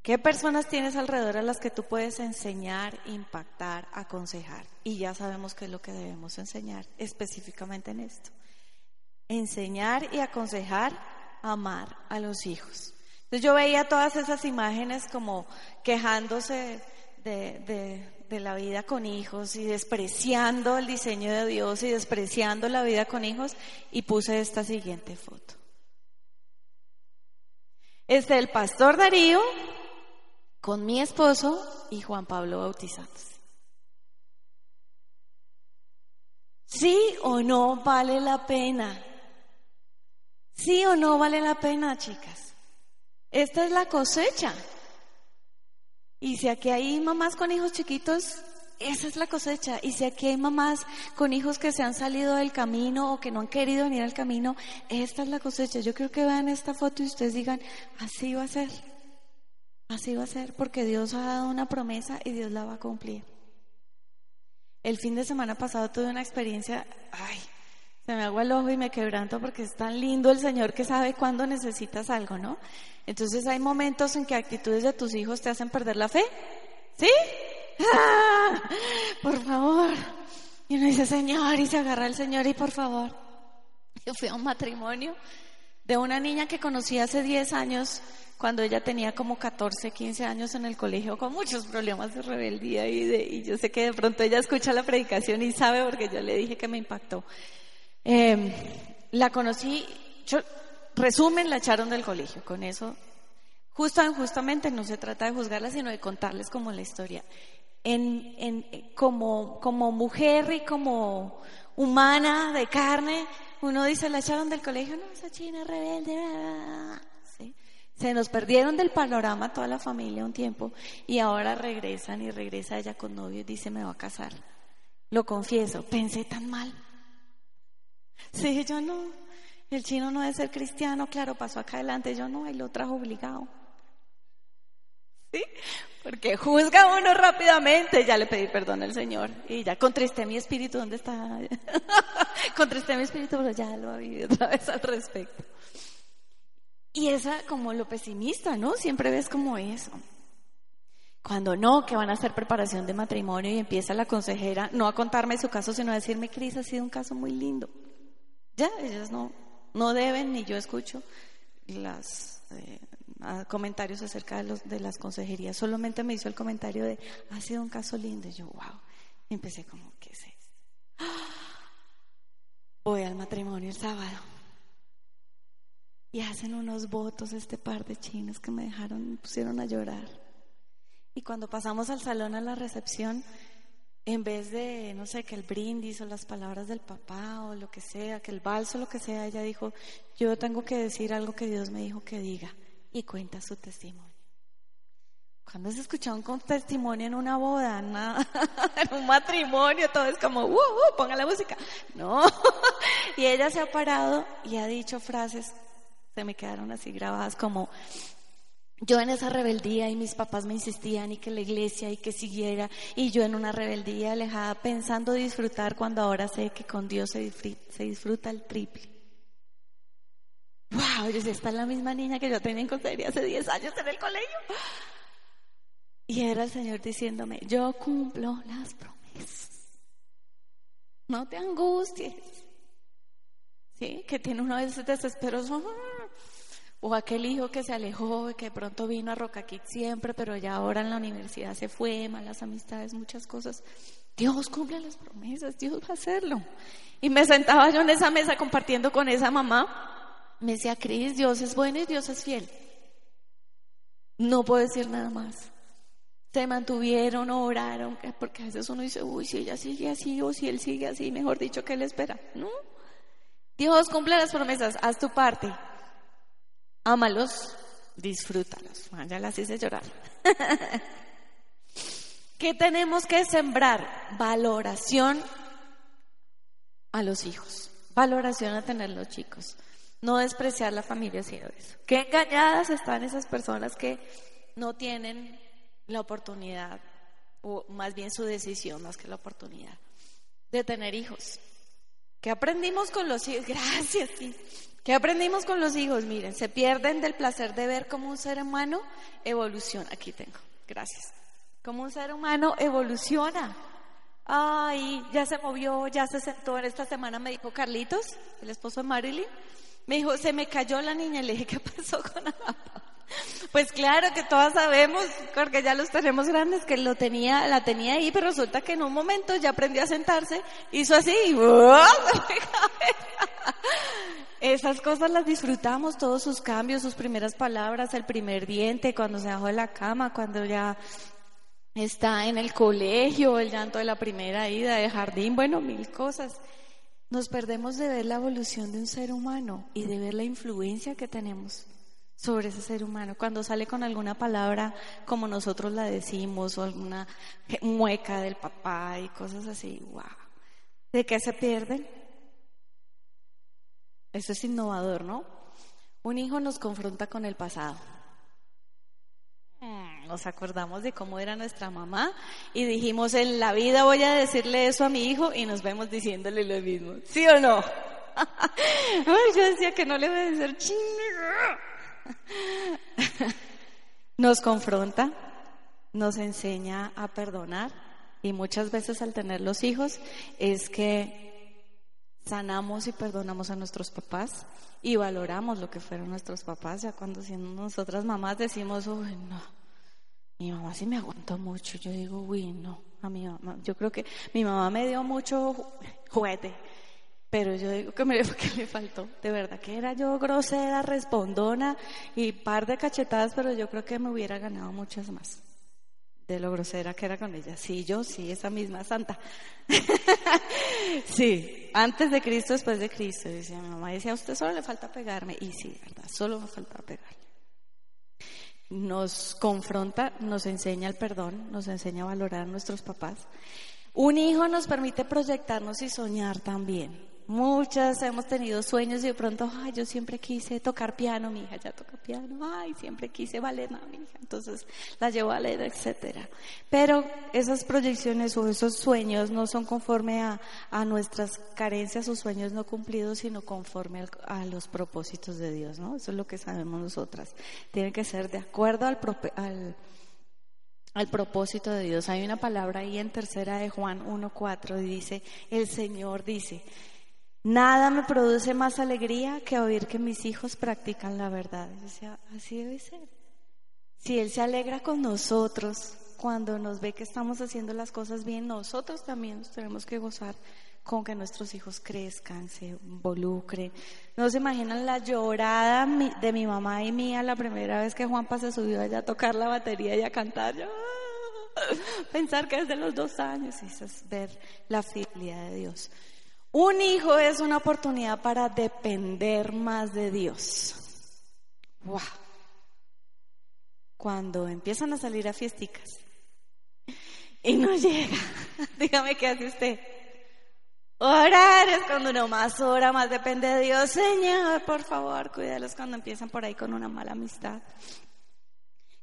¿Qué personas tienes alrededor a las que tú puedes enseñar, impactar, aconsejar? Y ya sabemos qué es lo que debemos enseñar específicamente en esto. Enseñar y aconsejar, amar a los hijos. Entonces yo veía todas esas imágenes como quejándose de, de la vida con hijos y despreciando el diseño de Dios y despreciando la vida con hijos y puse esta siguiente foto. Es el pastor Darío con mi esposo y Juan Pablo bautizándose. ¿Sí o no vale la pena? ¿Sí o no vale la pena, chicas? Esta es la cosecha. Y si aquí hay mamás con hijos chiquitos, esa es la cosecha. Y si aquí hay mamás con hijos que se han salido del camino o que no han querido venir al camino, esta es la cosecha. Yo creo que vean esta foto y ustedes digan, así va a ser. Así va a ser porque Dios ha dado una promesa y Dios la va a cumplir. El fin de semana pasado tuve una experiencia, ay, se me agua el ojo y me quebranto porque es tan lindo el Señor que sabe cuándo necesitas algo, ¿no? Entonces hay momentos en que actitudes de tus hijos te hacen perder la fe. ¿Sí? ¡Ah! Por favor. Y uno dice, Señor, y se agarra al Señor y por favor. Yo fui a un matrimonio de una niña que conocí hace 10 años cuando ella tenía como 14, 15 años en el colegio con muchos problemas de rebeldía y, de, y yo sé que de pronto ella escucha la predicación y sabe porque yo le dije que me impactó. Eh, la conocí, resumen, la echaron del colegio, con eso, justo justamente no se trata de juzgarla, sino de contarles como la historia. Como, mujer y como humana de carne, uno dice, la echaron del colegio, no, esa china rebelde. Se nos perdieron del panorama toda la familia un tiempo y ahora regresan y regresa ella con novio y dice, me va a casar. Lo confieso, pensé tan mal. Sí, yo no. El chino no debe ser cristiano, claro, pasó acá adelante, yo no, y lo trajo obligado. ¿Sí? Porque juzga uno rápidamente, ya le pedí perdón al Señor y ya contristé mi espíritu, ¿dónde está? contristé mi espíritu, pero ya lo había otra vez al respecto. Y esa como lo pesimista, ¿no? Siempre ves como eso. Cuando no, que van a hacer preparación de matrimonio y empieza la consejera no a contarme su caso, sino a decirme, Cris, ha sido un caso muy lindo. Ya, ellas no, no deben, ni yo escucho los eh, comentarios acerca de, los, de las consejerías. Solamente me hizo el comentario de, ha sido un caso lindo. Y yo, wow. Y empecé como, ¿qué es esto? Voy al matrimonio el sábado. Y hacen unos votos este par de chinos que me dejaron, me pusieron a llorar. Y cuando pasamos al salón a la recepción, en vez de, no sé, que el brindis o las palabras del papá o lo que sea, que el balso, lo que sea, ella dijo, yo tengo que decir algo que Dios me dijo que diga y cuenta su testimonio. Cuando se escucha un testimonio en una boda, en un matrimonio, todo es como, uh, uh, ponga la música. No. y ella se ha parado y ha dicho frases, se me quedaron así grabadas como, yo en esa rebeldía y mis papás me insistían y que la iglesia y que siguiera y yo en una rebeldía alejada pensando disfrutar cuando ahora sé que con Dios se disfruta, el triple. Wow, yo esta es la misma niña que yo tenía en consejería hace 10 años en el colegio. Y era el Señor diciéndome, yo cumplo las promesas. No te angusties. ¿Sí? Que tiene uno de esos desesperos. O aquel hijo que se alejó y que pronto vino a Rocaquit siempre, pero ya ahora en la universidad se fue, malas amistades, muchas cosas. Dios cumple las promesas, Dios va a hacerlo. Y me sentaba yo en esa mesa compartiendo con esa mamá. Me decía, Cris, Dios es bueno y Dios es fiel. No puedo decir nada más. Se mantuvieron, oraron, porque a veces uno dice, uy, si ella sigue así o si él sigue así, mejor dicho, ¿qué le espera? No. Dios cumple las promesas, haz tu parte ámalos, disfrútalos. Ah, ya las hice llorar. ¿Qué tenemos que sembrar? Valoración a los hijos, valoración a tener los chicos, no despreciar la familia haciendo eso. Qué engañadas están esas personas que no tienen la oportunidad, o más bien su decisión más que la oportunidad, de tener hijos. ¿Qué aprendimos con los hijos? Gracias, sí. ¿Qué aprendimos con los hijos? Miren, se pierden del placer de ver cómo un ser humano evoluciona. Aquí tengo, gracias. Cómo un ser humano evoluciona. Ay, ya se movió, ya se sentó. En esta semana me dijo Carlitos, el esposo de Marilyn, me dijo, se me cayó la niña. Le dije, ¿qué pasó con la Pues claro que todas sabemos, porque ya los tenemos grandes, que lo tenía, la tenía ahí, pero resulta que en un momento ya aprendió a sentarse, hizo así, y Esas cosas las disfrutamos, todos sus cambios, sus primeras palabras, el primer diente, cuando se bajó de la cama, cuando ya está en el colegio, el llanto de la primera ida, de jardín, bueno, mil cosas. Nos perdemos de ver la evolución de un ser humano y de ver la influencia que tenemos sobre ese ser humano. Cuando sale con alguna palabra como nosotros la decimos o alguna mueca del papá y cosas así, wow. ¿De qué se pierden? Eso es innovador, ¿no? Un hijo nos confronta con el pasado. Mm, nos acordamos de cómo era nuestra mamá y dijimos, en la vida voy a decirle eso a mi hijo y nos vemos diciéndole lo mismo. ¿Sí o no? yo decía que no le voy a decir Nos confronta, nos enseña a perdonar y muchas veces al tener los hijos es que sanamos y perdonamos a nuestros papás y valoramos lo que fueron nuestros papás. Ya cuando siendo nosotras mamás decimos, uy, no, mi mamá sí me aguantó mucho. Yo digo, uy, no, a mi mamá, yo creo que mi mamá me dio mucho juguete, pero yo digo que me, que me faltó. De verdad que era yo grosera, respondona y par de cachetadas, pero yo creo que me hubiera ganado muchas más de lo grosera que era con ella. Sí, yo sí, esa misma santa. sí, antes de Cristo, después de Cristo. Decía mi mamá, decía, a usted solo le falta pegarme. Y sí, verdad, solo me falta pegarle. Nos confronta, nos enseña el perdón, nos enseña a valorar a nuestros papás. Un hijo nos permite proyectarnos y soñar también. Muchas hemos tenido sueños y de pronto, ay, yo siempre quise tocar piano, mi hija ya toca piano, ay, siempre quise ballet, mi hija, entonces la llevo a leer, etcétera. Pero esas proyecciones o esos sueños no son conforme a, nuestras carencias o sueños no cumplidos, sino conforme a los propósitos de Dios, ¿no? Eso es lo que sabemos nosotras. Tiene que ser de acuerdo al, al al propósito de Dios. Hay una palabra ahí en tercera de Juan 1.4 y dice, el Señor dice, Nada me produce más alegría que oír que mis hijos practican la verdad. así debe ser. Si Él se alegra con nosotros cuando nos ve que estamos haciendo las cosas bien, nosotros también nos tenemos que gozar con que nuestros hijos crezcan, se involucren. No se imaginan la llorada de mi mamá y mía la primera vez que Juanpa se subió allá a tocar la batería y a cantar. ¡ah! pensar que es de los dos años, eso es ver la fidelidad de Dios. Un hijo es una oportunidad para depender más de Dios. Wow. Cuando empiezan a salir a fiesticas y no llega, dígame qué hace usted. Orar es cuando uno más ora, más depende de Dios. Señor, por favor, cuídalos cuando empiezan por ahí con una mala amistad.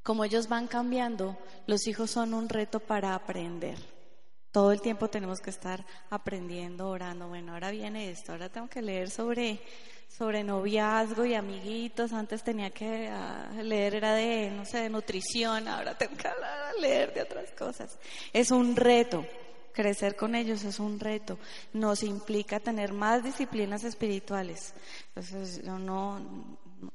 Como ellos van cambiando, los hijos son un reto para aprender. Todo el tiempo tenemos que estar aprendiendo, orando. Bueno, ahora viene esto, ahora tengo que leer sobre, sobre noviazgo y amiguitos. Antes tenía que ah, leer, era de, no sé, de nutrición, ahora tengo que leer de otras cosas. Es un reto. Crecer con ellos es un reto. Nos implica tener más disciplinas espirituales. Entonces, yo no,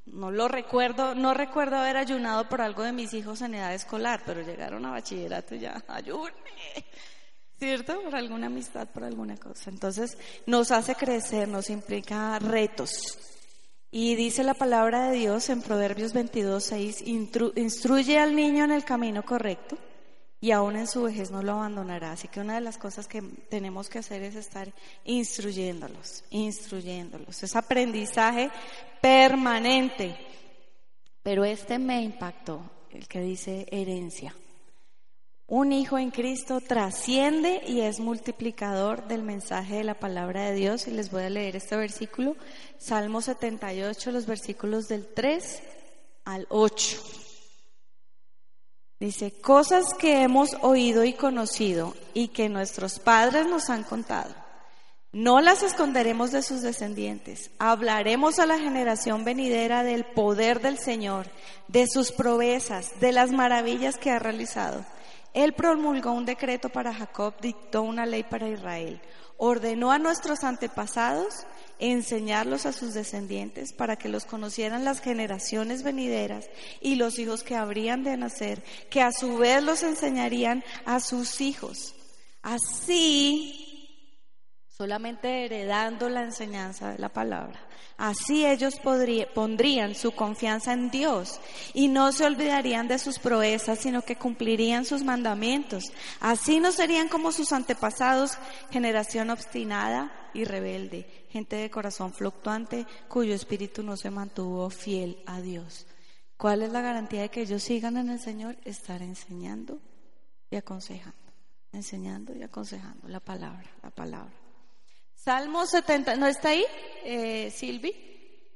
no lo recuerdo, no recuerdo haber ayunado por algo de mis hijos en edad escolar, pero llegaron a bachillerato y ya, ayúdenme. ¿Cierto? Por alguna amistad, por alguna cosa. Entonces, nos hace crecer, nos implica retos. Y dice la palabra de Dios en Proverbios 22, 6, instruye al niño en el camino correcto y aún en su vejez no lo abandonará. Así que una de las cosas que tenemos que hacer es estar instruyéndolos, instruyéndolos. Es aprendizaje permanente. Pero este me impactó, el que dice herencia. Un hijo en Cristo trasciende y es multiplicador del mensaje de la palabra de Dios. Y les voy a leer este versículo, Salmo 78, los versículos del 3 al 8. Dice, cosas que hemos oído y conocido y que nuestros padres nos han contado. No las esconderemos de sus descendientes. Hablaremos a la generación venidera del poder del Señor, de sus proezas, de las maravillas que ha realizado él promulgó un decreto para Jacob, dictó una ley para Israel, ordenó a nuestros antepasados enseñarlos a sus descendientes para que los conocieran las generaciones venideras y los hijos que habrían de nacer, que a su vez los enseñarían a sus hijos. Así solamente heredando la enseñanza de la palabra. Así ellos pondrían su confianza en Dios y no se olvidarían de sus proezas, sino que cumplirían sus mandamientos. Así no serían como sus antepasados, generación obstinada y rebelde, gente de corazón fluctuante cuyo espíritu no se mantuvo fiel a Dios. ¿Cuál es la garantía de que ellos sigan en el Señor? Estar enseñando y aconsejando, enseñando y aconsejando la palabra, la palabra. Salmo 70, ¿no está ahí, eh, Silvi?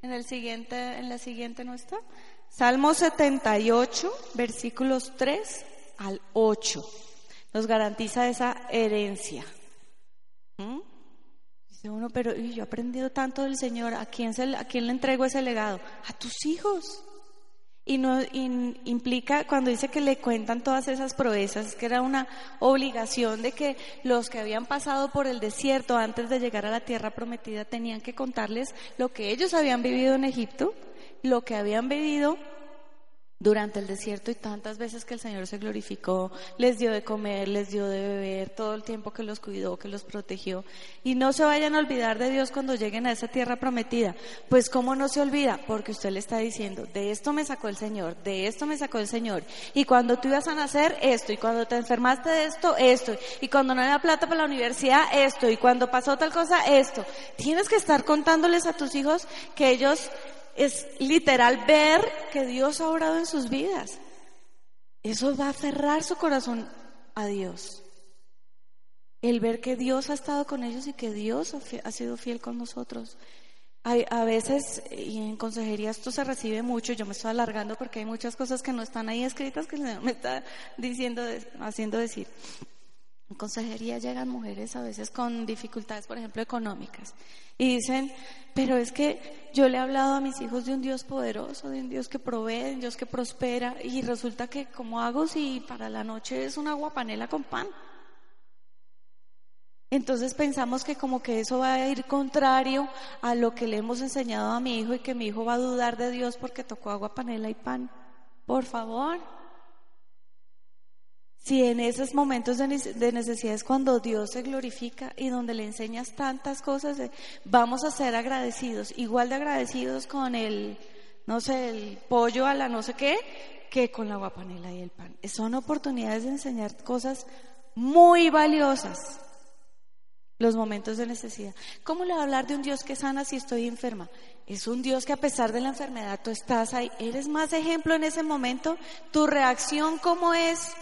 En, el siguiente, en la siguiente no está. Salmo 78, versículos 3 al 8. Nos garantiza esa herencia. ¿Mm? Dice uno, pero yo he aprendido tanto del Señor, ¿a quién, se, ¿a quién le entrego ese legado? A tus hijos. Y no implica cuando dice que le cuentan todas esas proezas, que era una obligación de que los que habían pasado por el desierto antes de llegar a la tierra prometida tenían que contarles lo que ellos habían vivido en Egipto, lo que habían vivido durante el desierto y tantas veces que el Señor se glorificó, les dio de comer, les dio de beber, todo el tiempo que los cuidó, que los protegió. Y no se vayan a olvidar de Dios cuando lleguen a esa tierra prometida. Pues ¿cómo no se olvida? Porque usted le está diciendo, de esto me sacó el Señor, de esto me sacó el Señor. Y cuando tú ibas a nacer, esto. Y cuando te enfermaste de esto, esto. Y cuando no había plata para la universidad, esto. Y cuando pasó tal cosa, esto. Tienes que estar contándoles a tus hijos que ellos es literal ver que Dios ha obrado en sus vidas. Eso va a aferrar su corazón a Dios. El ver que Dios ha estado con ellos y que Dios ha sido fiel con nosotros. Hay, a veces, y en consejería esto se recibe mucho, yo me estoy alargando porque hay muchas cosas que no están ahí escritas que el Señor me está diciendo, haciendo decir. En consejería llegan mujeres a veces con dificultades, por ejemplo, económicas, y dicen, pero es que yo le he hablado a mis hijos de un Dios poderoso, de un Dios que provee, de un Dios que prospera, y resulta que, ¿cómo hago si para la noche es una guapanela con pan? Entonces pensamos que como que eso va a ir contrario a lo que le hemos enseñado a mi hijo y que mi hijo va a dudar de Dios porque tocó agua panela y pan. Por favor, si en esos momentos de necesidad es cuando Dios se glorifica y donde le enseñas tantas cosas, vamos a ser agradecidos, igual de agradecidos con el, no sé, el pollo a la no sé qué, que con la guapanela y el pan. Son oportunidades de enseñar cosas muy valiosas. Los momentos de necesidad. ¿Cómo le va a hablar de un Dios que sana si estoy enferma? Es un Dios que a pesar de la enfermedad tú estás ahí. ¿Eres más ejemplo en ese momento? ¿Tu reacción cómo es?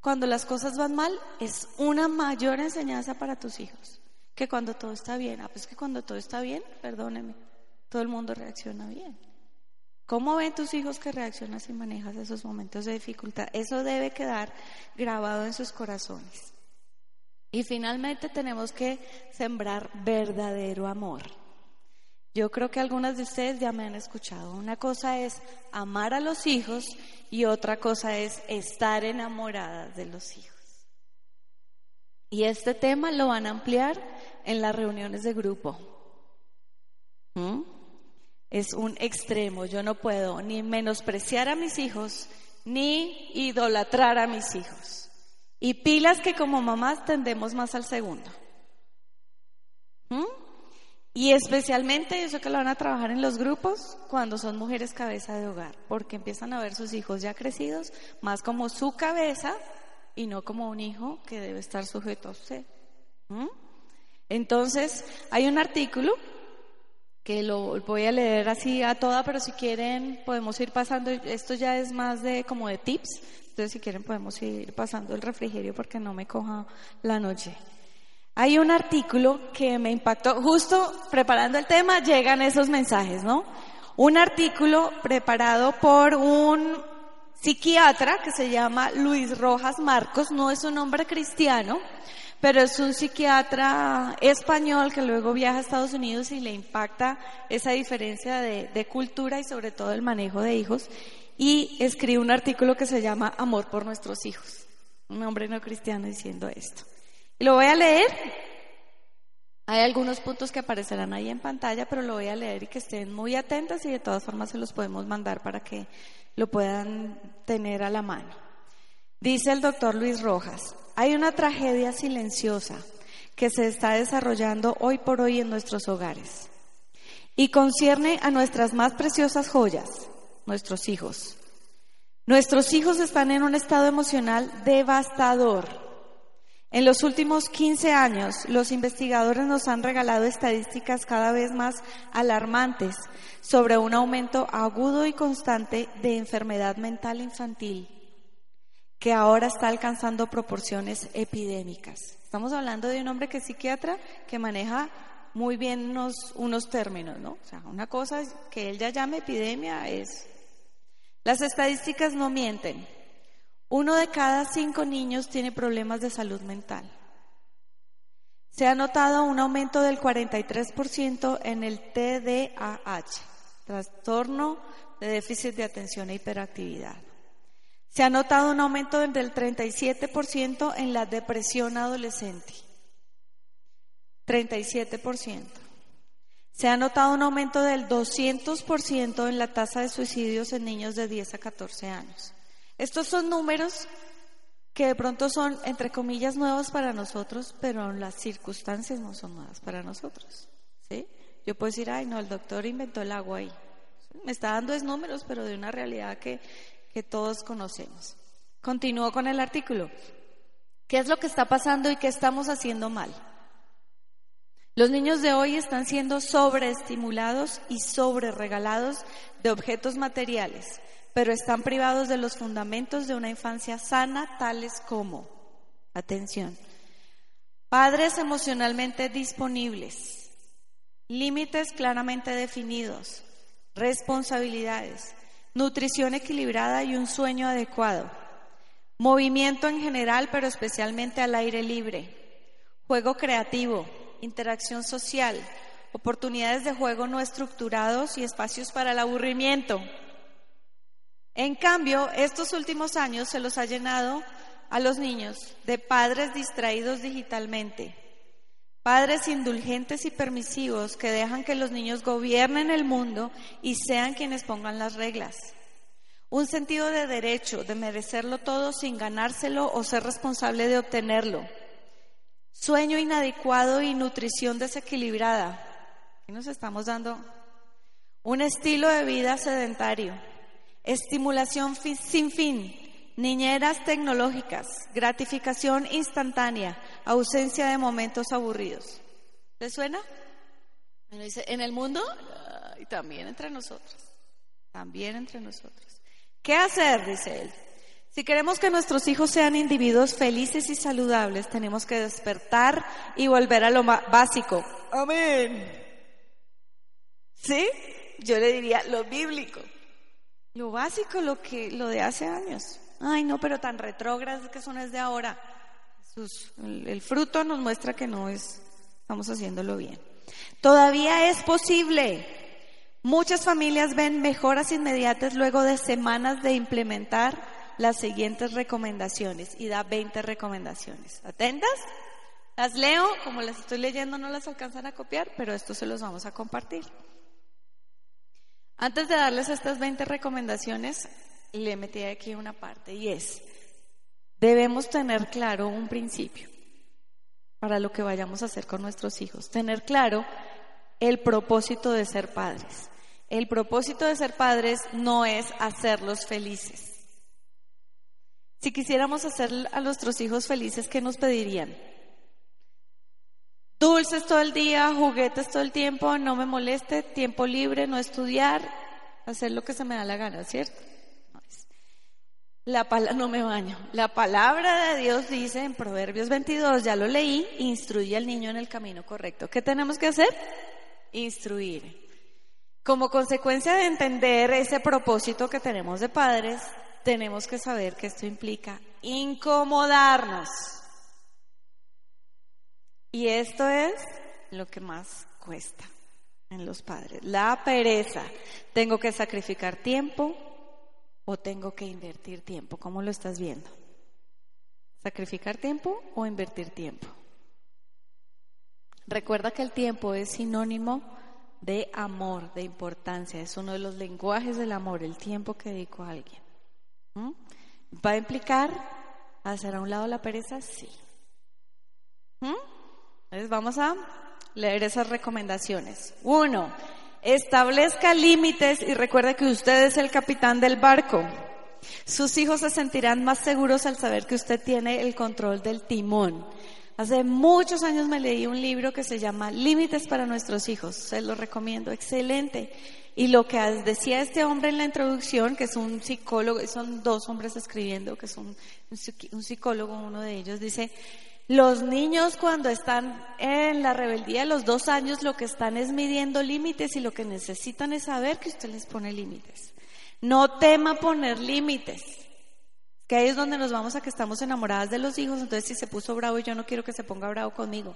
Cuando las cosas van mal es una mayor enseñanza para tus hijos que cuando todo está bien. Ah, pues que cuando todo está bien, perdóneme, todo el mundo reacciona bien. ¿Cómo ven tus hijos que reaccionas y manejas esos momentos de dificultad? Eso debe quedar grabado en sus corazones. Y finalmente tenemos que sembrar verdadero amor. Yo creo que algunas de ustedes ya me han escuchado. Una cosa es amar a los hijos y otra cosa es estar enamoradas de los hijos. Y este tema lo van a ampliar en las reuniones de grupo. ¿Mm? Es un extremo. Yo no puedo ni menospreciar a mis hijos ni idolatrar a mis hijos. Y pilas que como mamás tendemos más al segundo. ¿Mm? Y especialmente eso que lo van a trabajar en los grupos cuando son mujeres cabeza de hogar, porque empiezan a ver sus hijos ya crecidos más como su cabeza y no como un hijo que debe estar sujeto a usted. ¿Mm? Entonces, hay un artículo que lo voy a leer así a toda, pero si quieren podemos ir pasando, esto ya es más de como de tips, entonces si quieren podemos ir pasando el refrigerio porque no me coja la noche. Hay un artículo que me impactó, justo preparando el tema llegan esos mensajes, ¿no? Un artículo preparado por un psiquiatra que se llama Luis Rojas Marcos, no es un nombre cristiano, pero es un psiquiatra español que luego viaja a Estados Unidos y le impacta esa diferencia de cultura y sobre todo el manejo de hijos y escribe un artículo que se llama Amor por nuestros hijos. Un hombre no cristiano diciendo esto. Lo voy a leer. Hay algunos puntos que aparecerán ahí en pantalla, pero lo voy a leer y que estén muy atentas y de todas formas se los podemos mandar para que lo puedan tener a la mano. Dice el doctor Luis Rojas, hay una tragedia silenciosa que se está desarrollando hoy por hoy en nuestros hogares. Y concierne a nuestras más preciosas joyas, nuestros hijos. Nuestros hijos están en un estado emocional devastador. En los últimos 15 años, los investigadores nos han regalado estadísticas cada vez más alarmantes sobre un aumento agudo y constante de enfermedad mental infantil que ahora está alcanzando proporciones epidémicas. Estamos hablando de un hombre que es psiquiatra que maneja muy bien unos, unos términos, ¿no? O sea, una cosa que él ya llama epidemia es... Las estadísticas no mienten. Uno de cada cinco niños tiene problemas de salud mental. Se ha notado un aumento del 43% en el TDAH, trastorno de déficit de atención e hiperactividad. Se ha notado un aumento del 37% en la depresión adolescente. 37%. Se ha notado un aumento del 200% en la tasa de suicidios en niños de 10 a 14 años. Estos son números que de pronto son, entre comillas, nuevos para nosotros, pero las circunstancias no son nuevas para nosotros. ¿sí? Yo puedo decir, ay, no, el doctor inventó el agua ahí. Me está dando es números, pero de una realidad que, que todos conocemos. Continúo con el artículo. ¿Qué es lo que está pasando y qué estamos haciendo mal? Los niños de hoy están siendo sobreestimulados y sobreregalados de objetos materiales pero están privados de los fundamentos de una infancia sana, tales como, atención, padres emocionalmente disponibles, límites claramente definidos, responsabilidades, nutrición equilibrada y un sueño adecuado, movimiento en general, pero especialmente al aire libre, juego creativo, interacción social, oportunidades de juego no estructurados y espacios para el aburrimiento. En cambio, estos últimos años se los ha llenado a los niños de padres distraídos digitalmente, padres indulgentes y permisivos que dejan que los niños gobiernen el mundo y sean quienes pongan las reglas. Un sentido de derecho, de merecerlo todo sin ganárselo o ser responsable de obtenerlo. Sueño inadecuado y nutrición desequilibrada. ¿Qué nos estamos dando? Un estilo de vida sedentario estimulación sin fin, niñeras tecnológicas, gratificación instantánea, ausencia de momentos aburridos. ¿Le suena? dice, en el mundo y también entre nosotros, también entre nosotros. ¿Qué hacer? Dice él. Si queremos que nuestros hijos sean individuos felices y saludables, tenemos que despertar y volver a lo básico. Amén. ¿Sí? Yo le diría lo bíblico. Lo básico, lo que, lo de hace años. Ay, no, pero tan retrógradas que son es de ahora. el, el fruto nos muestra que no es, estamos haciéndolo bien. Todavía es posible. Muchas familias ven mejoras inmediatas luego de semanas de implementar las siguientes recomendaciones y da 20 recomendaciones. ¿Atentas? Las leo, como las estoy leyendo no las alcanzan a copiar, pero esto se los vamos a compartir. Antes de darles estas 20 recomendaciones, le metí aquí una parte y es, debemos tener claro un principio para lo que vayamos a hacer con nuestros hijos, tener claro el propósito de ser padres. El propósito de ser padres no es hacerlos felices. Si quisiéramos hacer a nuestros hijos felices, ¿qué nos pedirían? Dulces todo el día, juguetes todo el tiempo, no me moleste, tiempo libre, no estudiar, hacer lo que se me da la gana, ¿cierto? La palabra no me baño. La palabra de Dios dice en Proverbios 22, ya lo leí, instruye al niño en el camino correcto. ¿Qué tenemos que hacer? Instruir. Como consecuencia de entender ese propósito que tenemos de padres, tenemos que saber que esto implica incomodarnos. Y esto es lo que más cuesta en los padres. La pereza. ¿Tengo que sacrificar tiempo o tengo que invertir tiempo? ¿Cómo lo estás viendo? ¿Sacrificar tiempo o invertir tiempo? Recuerda que el tiempo es sinónimo de amor, de importancia. Es uno de los lenguajes del amor, el tiempo que dedico a alguien. ¿Mm? ¿Va a implicar hacer a un lado la pereza? Sí. ¿Mm? Entonces vamos a leer esas recomendaciones. Uno, establezca límites y recuerde que usted es el capitán del barco. Sus hijos se sentirán más seguros al saber que usted tiene el control del timón. Hace muchos años me leí un libro que se llama Límites para nuestros hijos. Se lo recomiendo, excelente. Y lo que decía este hombre en la introducción, que es un psicólogo, son dos hombres escribiendo, que es un, un psicólogo, uno de ellos, dice, los niños cuando están en la rebeldía de los dos años lo que están es midiendo límites y lo que necesitan es saber que usted les pone límites. No tema poner límites. Que ahí es donde nos vamos a que estamos enamoradas de los hijos, entonces si se puso bravo yo no quiero que se ponga bravo conmigo.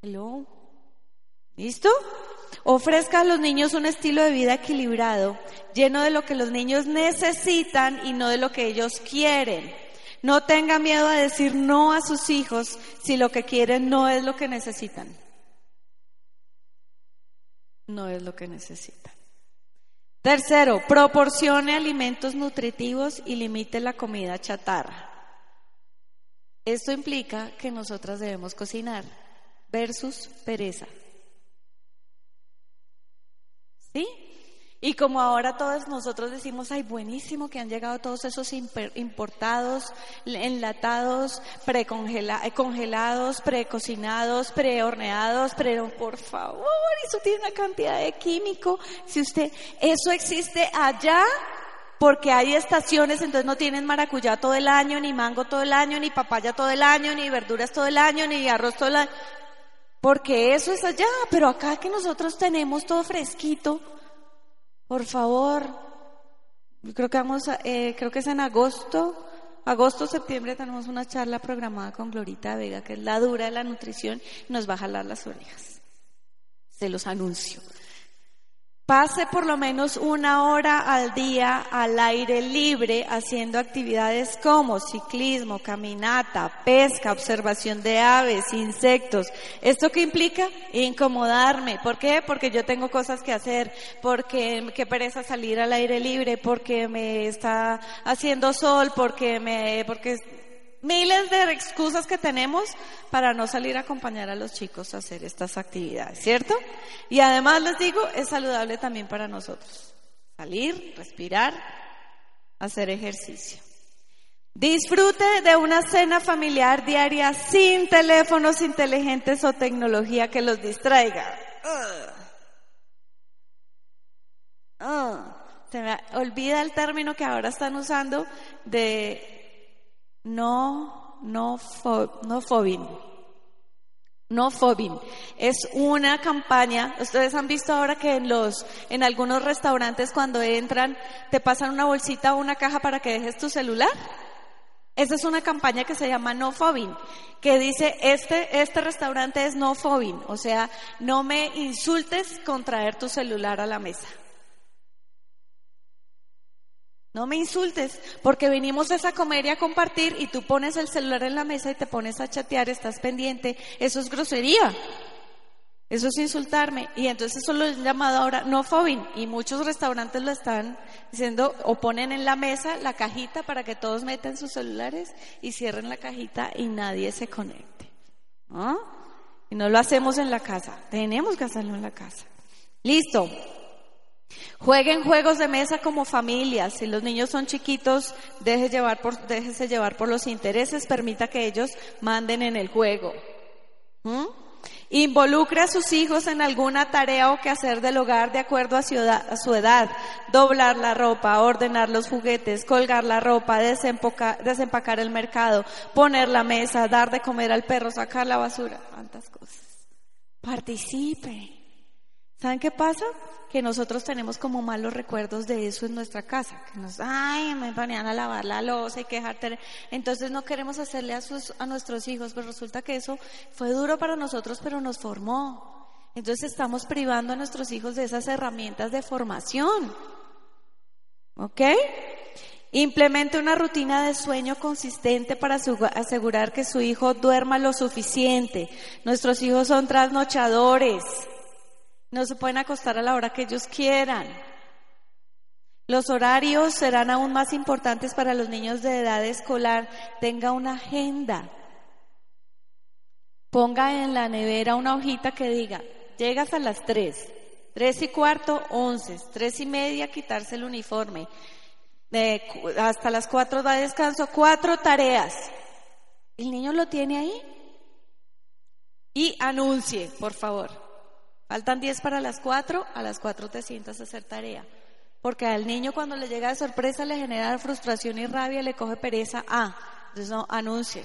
Hello. ¿Listo? Ofrezca a los niños un estilo de vida equilibrado, lleno de lo que los niños necesitan y no de lo que ellos quieren. No tenga miedo a decir no a sus hijos si lo que quieren no es lo que necesitan. No es lo que necesitan. Tercero, proporcione alimentos nutritivos y limite la comida chatarra. Esto implica que nosotras debemos cocinar versus pereza. ¿Sí? Y como ahora todos nosotros decimos, ay, buenísimo que han llegado todos esos importados, enlatados, precongelados, precocinados, prehorneados, pero por favor, eso tiene una cantidad de químico. Si usted, eso existe allá, porque hay estaciones, entonces no tienen maracuyá todo el año, ni mango todo el año, ni papaya todo el año, ni verduras todo el año, ni arroz todo el año. Porque eso es allá, pero acá que nosotros tenemos todo fresquito, por favor, creo que vamos, eh, creo que es en agosto, agosto, septiembre tenemos una charla programada con Glorita Vega, que es la dura de la nutrición, y nos va a jalar las orejas. Se los anuncio. Pase por lo menos una hora al día al aire libre haciendo actividades como ciclismo, caminata, pesca, observación de aves, insectos. ¿Esto qué implica? Incomodarme. ¿Por qué? Porque yo tengo cosas que hacer, porque qué pereza salir al aire libre, porque me está haciendo sol, porque me, porque miles de excusas que tenemos para no salir a acompañar a los chicos a hacer estas actividades, ¿cierto? Y además les digo, es saludable también para nosotros. Salir, respirar, hacer ejercicio. Disfrute de una cena familiar diaria sin teléfonos inteligentes o tecnología que los distraiga. Se me olvida el término que ahora están usando de no, no, no fobin. No fobin. Es una campaña. Ustedes han visto ahora que en los, en algunos restaurantes cuando entran te pasan una bolsita o una caja para que dejes tu celular. Esa es una campaña que se llama No Fobin, que dice este, este restaurante es No Fobin, o sea, no me insultes con traer tu celular a la mesa. No me insultes, porque venimos a esa comer y a compartir y tú pones el celular en la mesa y te pones a chatear, estás pendiente. Eso es grosería. Eso es insultarme. Y entonces eso lo he llamado ahora no fobin. Y muchos restaurantes lo están diciendo o ponen en la mesa la cajita para que todos metan sus celulares y cierren la cajita y nadie se conecte. ¿Ah? Y no lo hacemos en la casa. Tenemos que hacerlo en la casa. Listo. Jueguen juegos de mesa como familia. Si los niños son chiquitos, déjese llevar por, llevar por los intereses, permita que ellos manden en el juego. ¿Mm? Involucre a sus hijos en alguna tarea o quehacer del hogar de acuerdo a, a, su edad. Doblar la ropa, ordenar los juguetes, colgar la ropa, desempacar el mercado, poner la mesa, dar de comer al perro, sacar la basura. Tantas cosas. Participe. ¿Saben qué pasa? Que nosotros tenemos como malos recuerdos de eso en nuestra casa. Que nos, ay, me ponían a lavar la losa y quejarte. Entonces no queremos hacerle a, sus, a nuestros hijos, pero resulta que eso fue duro para nosotros, pero nos formó. Entonces estamos privando a nuestros hijos de esas herramientas de formación. ¿Ok? Implemente una rutina de sueño consistente para asegurar que su hijo duerma lo suficiente. Nuestros hijos son trasnochadores. No se pueden acostar a la hora que ellos quieran. Los horarios serán aún más importantes para los niños de edad escolar. Tenga una agenda. ponga en la nevera una hojita que diga, llegas a las 3, 3 y cuarto, 11, 3 y media, quitarse el uniforme, hasta las 4 da descanso, cuatro tareas. ¿El niño lo tiene ahí? Y anuncie, por favor. Faltan 10 para las 4, a las 4 te sientas a hacer tarea. Porque al niño cuando le llega de sorpresa le genera frustración y rabia, le coge pereza. Ah, entonces no, anuncie.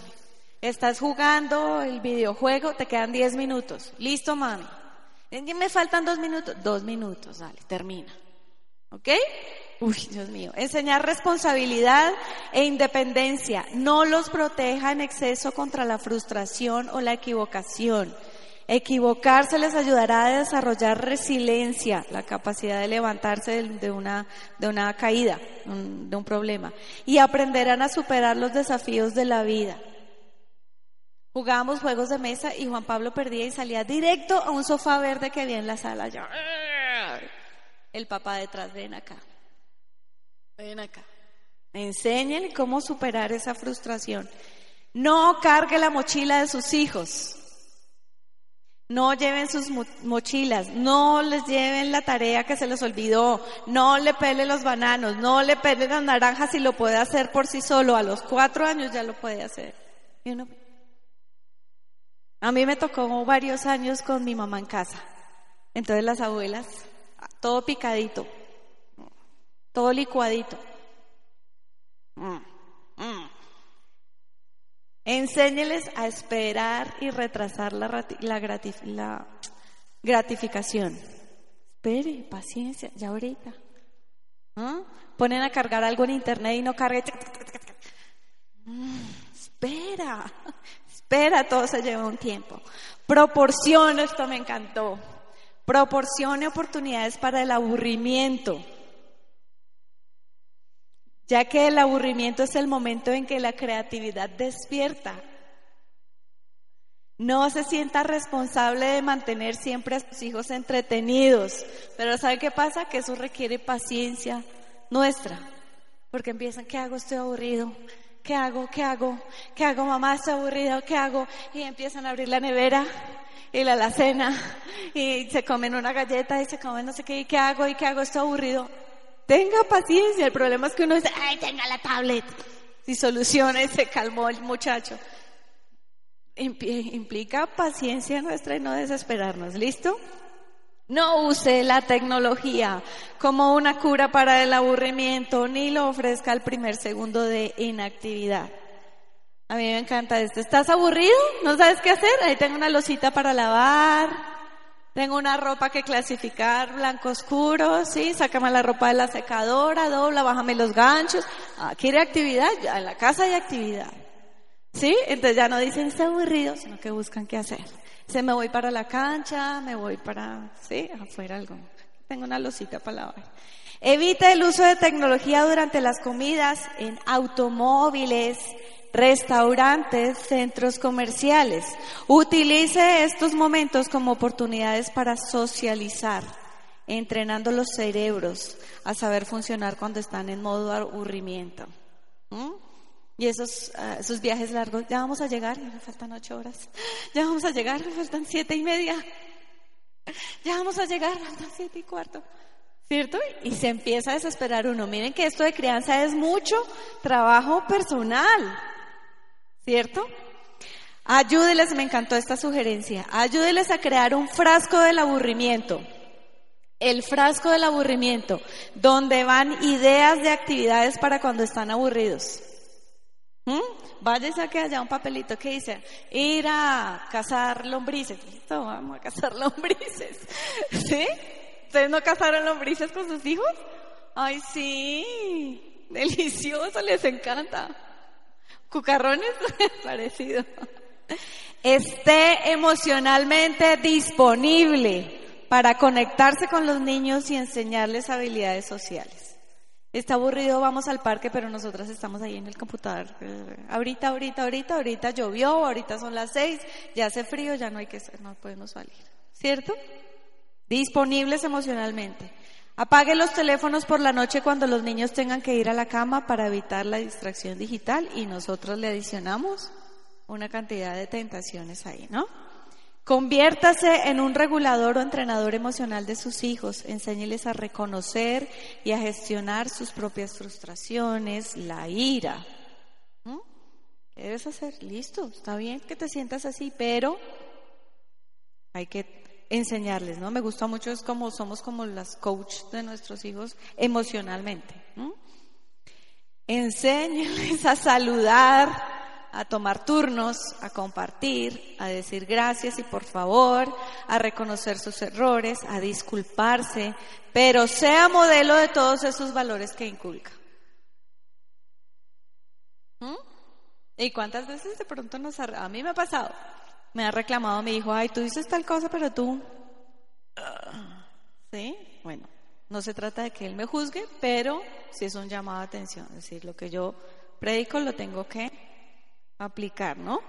Estás jugando el videojuego, te quedan 10 minutos. Listo, mami. Me faltan dos minutos. Dos minutos, dale, termina. ¿Ok? Uy, Dios mío. Enseñar responsabilidad e independencia. No los proteja en exceso contra la frustración o la equivocación. Equivocarse les ayudará a desarrollar resiliencia, la capacidad de levantarse de una, de una caída, de un problema. Y aprenderán a superar los desafíos de la vida. Jugábamos juegos de mesa y Juan Pablo perdía y salía directo a un sofá verde que había en la sala. Yo, el papá detrás, ven acá. Ven acá. Enséñenle cómo superar esa frustración. No cargue la mochila de sus hijos. No lleven sus mochilas, no les lleven la tarea que se les olvidó, no le pele los bananos, no le pele las naranjas si lo puede hacer por sí solo. A los cuatro años ya lo puede hacer. A mí me tocó varios años con mi mamá en casa. Entonces las abuelas, todo picadito, todo licuadito. Enséñeles a esperar y retrasar la, la, gratificación. Espere, paciencia, ya ahorita. ¿Ah? Ponen a cargar algo en internet y no cargue. Mm, espera, espera, todo se lleva un tiempo. Proporcione, esto me encantó. Proporcione oportunidades para el aburrimiento ya que el aburrimiento es el momento en que la creatividad despierta. No se sienta responsable de mantener siempre a sus hijos entretenidos, pero ¿sabe qué pasa? Que eso requiere paciencia nuestra, porque empiezan, ¿qué hago? Estoy aburrido. ¿Qué hago? ¿Qué hago? ¿Qué hago, mamá? Estoy aburrido. ¿Qué hago? Y empiezan a abrir la nevera y la alacena y se comen una galleta y se comen no sé qué. ¿Y qué hago? ¿Y qué hago? Estoy aburrido. Tenga paciencia, el problema es que uno dice, ay, tenga la tablet. Si soluciona se calmó el muchacho. Implica paciencia nuestra y no desesperarnos, ¿listo? No use la tecnología como una cura para el aburrimiento ni lo ofrezca al primer segundo de inactividad. A mí me encanta esto. ¿Estás aburrido? ¿No sabes qué hacer? Ahí tengo una losita para lavar. Tengo una ropa que clasificar blanco oscuro, sí, sácame la ropa de la secadora, dobla, bájame los ganchos. Ah, ¿Quiere actividad? En la casa hay actividad. ¿Sí? Entonces ya no dicen está aburrido, sino que buscan qué hacer. Se me voy para la cancha, me voy para, sí, afuera algo. Tengo una losita para lavar. Evite el uso de tecnología durante las comidas en automóviles, restaurantes, centros comerciales. Utilice estos momentos como oportunidades para socializar, entrenando los cerebros a saber funcionar cuando están en modo aburrimiento. ¿Mm? Y esos, ah, esos viajes largos, ya vamos a llegar, me faltan ocho horas. Ya vamos a llegar, me faltan siete y media. Ya vamos a llegar, me faltan siete y cuarto. ¿Cierto? Y se empieza a desesperar uno. Miren que esto de crianza es mucho trabajo personal. ¿Cierto? Ayúdeles, me encantó esta sugerencia, ayúdeles a crear un frasco del aburrimiento. El frasco del aburrimiento, donde van ideas de actividades para cuando están aburridos. ¿Mm? Váyase a que haya un papelito que dice, ir a cazar lombrices. Listo, vamos a cazar lombrices. ¿Sí? ¿Ustedes no cazaron lombrices con sus hijos? Ay, sí, delicioso, les encanta. Cucarrones, parecido. Esté emocionalmente disponible para conectarse con los niños y enseñarles habilidades sociales. Está aburrido, vamos al parque, pero nosotras estamos ahí en el computador. Ahorita, ahorita, ahorita, ahorita llovió, ahorita son las seis, ya hace frío, ya no hay que, no podemos salir. ¿Cierto? Disponibles emocionalmente. Apague los teléfonos por la noche cuando los niños tengan que ir a la cama para evitar la distracción digital y nosotros le adicionamos una cantidad de tentaciones ahí, ¿no? Conviértase en un regulador o entrenador emocional de sus hijos. Enséñeles a reconocer y a gestionar sus propias frustraciones, la ira. ¿Mm? ¿Qué debes hacer? Listo, está bien que te sientas así, pero hay que enseñarles, ¿no? Me gusta mucho, es como somos como las coach de nuestros hijos emocionalmente. Enséñeles a saludar, a tomar turnos, a compartir, a decir gracias y por favor, a reconocer sus errores, a disculparse, pero sea modelo de todos esos valores que inculca. ¿Mm? ¿Y cuántas veces de pronto nos. A mí me ha pasado. Me ha reclamado mi hijo, ay, tú dices tal cosa, pero tú... ¿Sí? Bueno, no se trata de que él me juzgue, pero sí es un llamado de atención. Es decir, lo que yo predico lo tengo que aplicar, ¿no?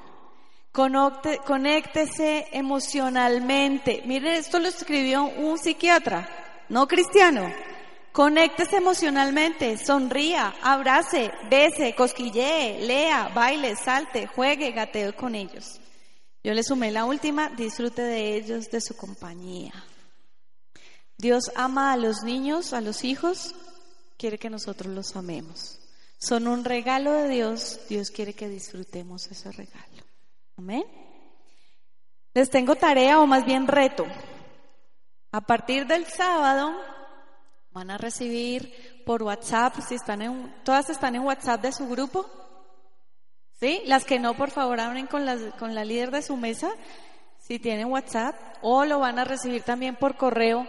conéctese emocionalmente. Miren, esto lo escribió un psiquiatra, no cristiano. Conéctese emocionalmente, sonría, abrace, bese, cosquillee, lea, baile, salte, juegue, gateo con ellos. Yo le sumé la última, disfrute de ellos, de su compañía. Dios ama a los niños, a los hijos, quiere que nosotros los amemos. Son un regalo de Dios, Dios quiere que disfrutemos ese regalo. Amén. Les tengo tarea o más bien reto. A partir del sábado van a recibir por WhatsApp, si están en, todas están en WhatsApp de su grupo. ¿Sí? Las que no, por favor, abren con la, con la líder de su mesa, si tienen WhatsApp, o lo van a recibir también por correo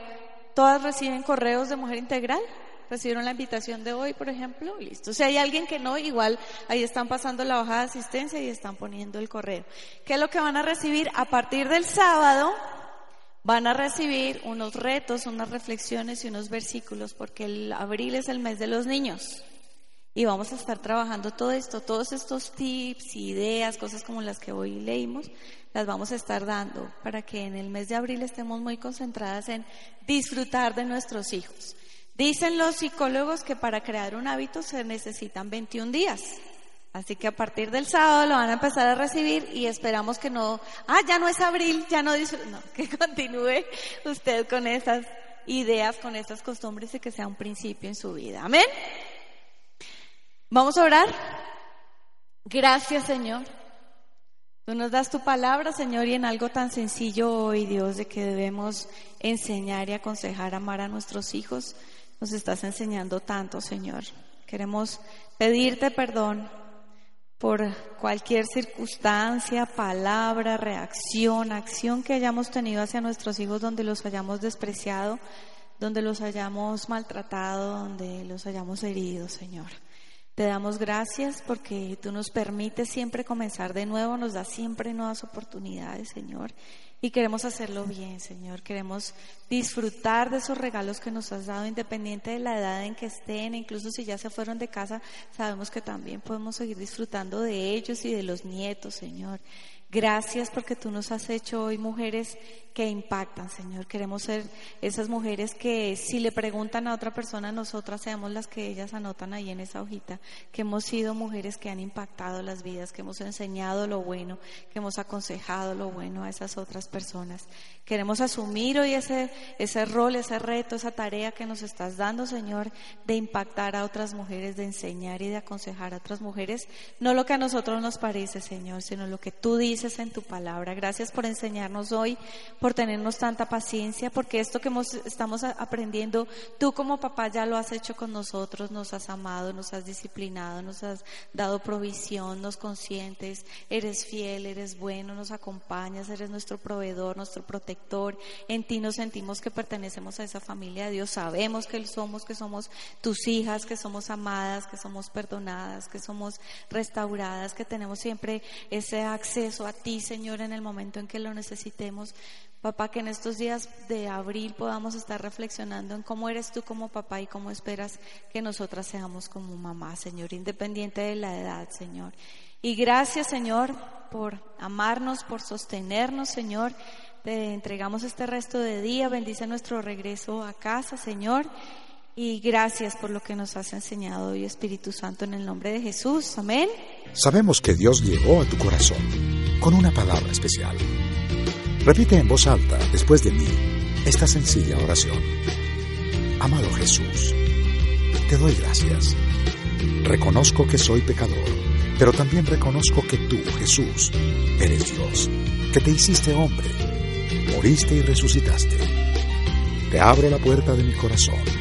¿Todas reciben correos de Mujer Integral? ¿Recibieron la invitación de hoy, por ejemplo? Listo. Si hay alguien que no, igual ahí están pasando la hoja de asistencia y están poniendo el correo. ¿Qué es lo que van a recibir? A partir del sábado van a recibir unos retos, unas reflexiones y unos versículos, porque el abril es el mes de los niños. Y vamos a estar trabajando todo esto, todos estos tips, ideas, cosas como las que hoy leímos, las vamos a estar dando para que en el mes de abril estemos muy concentradas en disfrutar de nuestros hijos. Dicen los psicólogos que para crear un hábito se necesitan 21 días. Así que a partir del sábado lo van a empezar a recibir y esperamos que no, ah, ya no es abril, ya no, no que continúe usted con esas ideas, con estas costumbres y que sea un principio en su vida. Amén. Vamos a orar. Gracias, Señor. Tú nos das tu palabra, Señor, y en algo tan sencillo hoy, Dios, de que debemos enseñar y aconsejar, amar a nuestros hijos, nos estás enseñando tanto, Señor. Queremos pedirte perdón por cualquier circunstancia, palabra, reacción, acción que hayamos tenido hacia nuestros hijos donde los hayamos despreciado, donde los hayamos maltratado, donde los hayamos herido, Señor. Te damos gracias porque tú nos permites siempre comenzar de nuevo, nos das siempre nuevas oportunidades, Señor. Y queremos hacerlo bien, Señor. Queremos disfrutar de esos regalos que nos has dado, independiente de la edad en que estén, incluso si ya se fueron de casa, sabemos que también podemos seguir disfrutando de ellos y de los nietos, Señor. Gracias porque tú nos has hecho hoy mujeres que impactan, Señor. Queremos ser esas mujeres que si le preguntan a otra persona, nosotras seamos las que ellas anotan ahí en esa hojita, que hemos sido mujeres que han impactado las vidas, que hemos enseñado lo bueno, que hemos aconsejado lo bueno a esas otras personas. Queremos asumir hoy ese, ese rol, ese reto, esa tarea que nos estás dando, Señor, de impactar a otras mujeres, de enseñar y de aconsejar a otras mujeres, no lo que a nosotros nos parece, Señor, sino lo que tú dices en tu palabra. Gracias por enseñarnos hoy, por tenernos tanta paciencia, porque esto que estamos aprendiendo, tú como papá ya lo has hecho con nosotros, nos has amado, nos has disciplinado, nos has dado provisión, nos consientes, eres fiel, eres bueno, nos acompañas, eres nuestro proveedor, nuestro protector. En ti nos sentimos que pertenecemos a esa familia de Dios, sabemos que somos, que somos tus hijas, que somos amadas, que somos perdonadas, que somos restauradas, que tenemos siempre ese acceso a ti, Señor, en el momento en que lo necesitemos. Papá, que en estos días de abril podamos estar reflexionando en cómo eres tú como papá y cómo esperas que nosotras seamos como mamá, Señor, independiente de la edad, Señor. Y gracias, Señor, por amarnos, por sostenernos, Señor. Te entregamos este resto de día. Bendice nuestro regreso a casa, Señor. Y gracias por lo que nos has enseñado hoy, Espíritu Santo, en el nombre de Jesús. Amén. Sabemos que Dios llegó a tu corazón con una palabra especial. Repite en voz alta, después de mí, esta sencilla oración. Amado Jesús, te doy gracias. Reconozco que soy pecador, pero también reconozco que tú, Jesús, eres Dios, que te hiciste hombre, moriste y resucitaste. Te abro la puerta de mi corazón.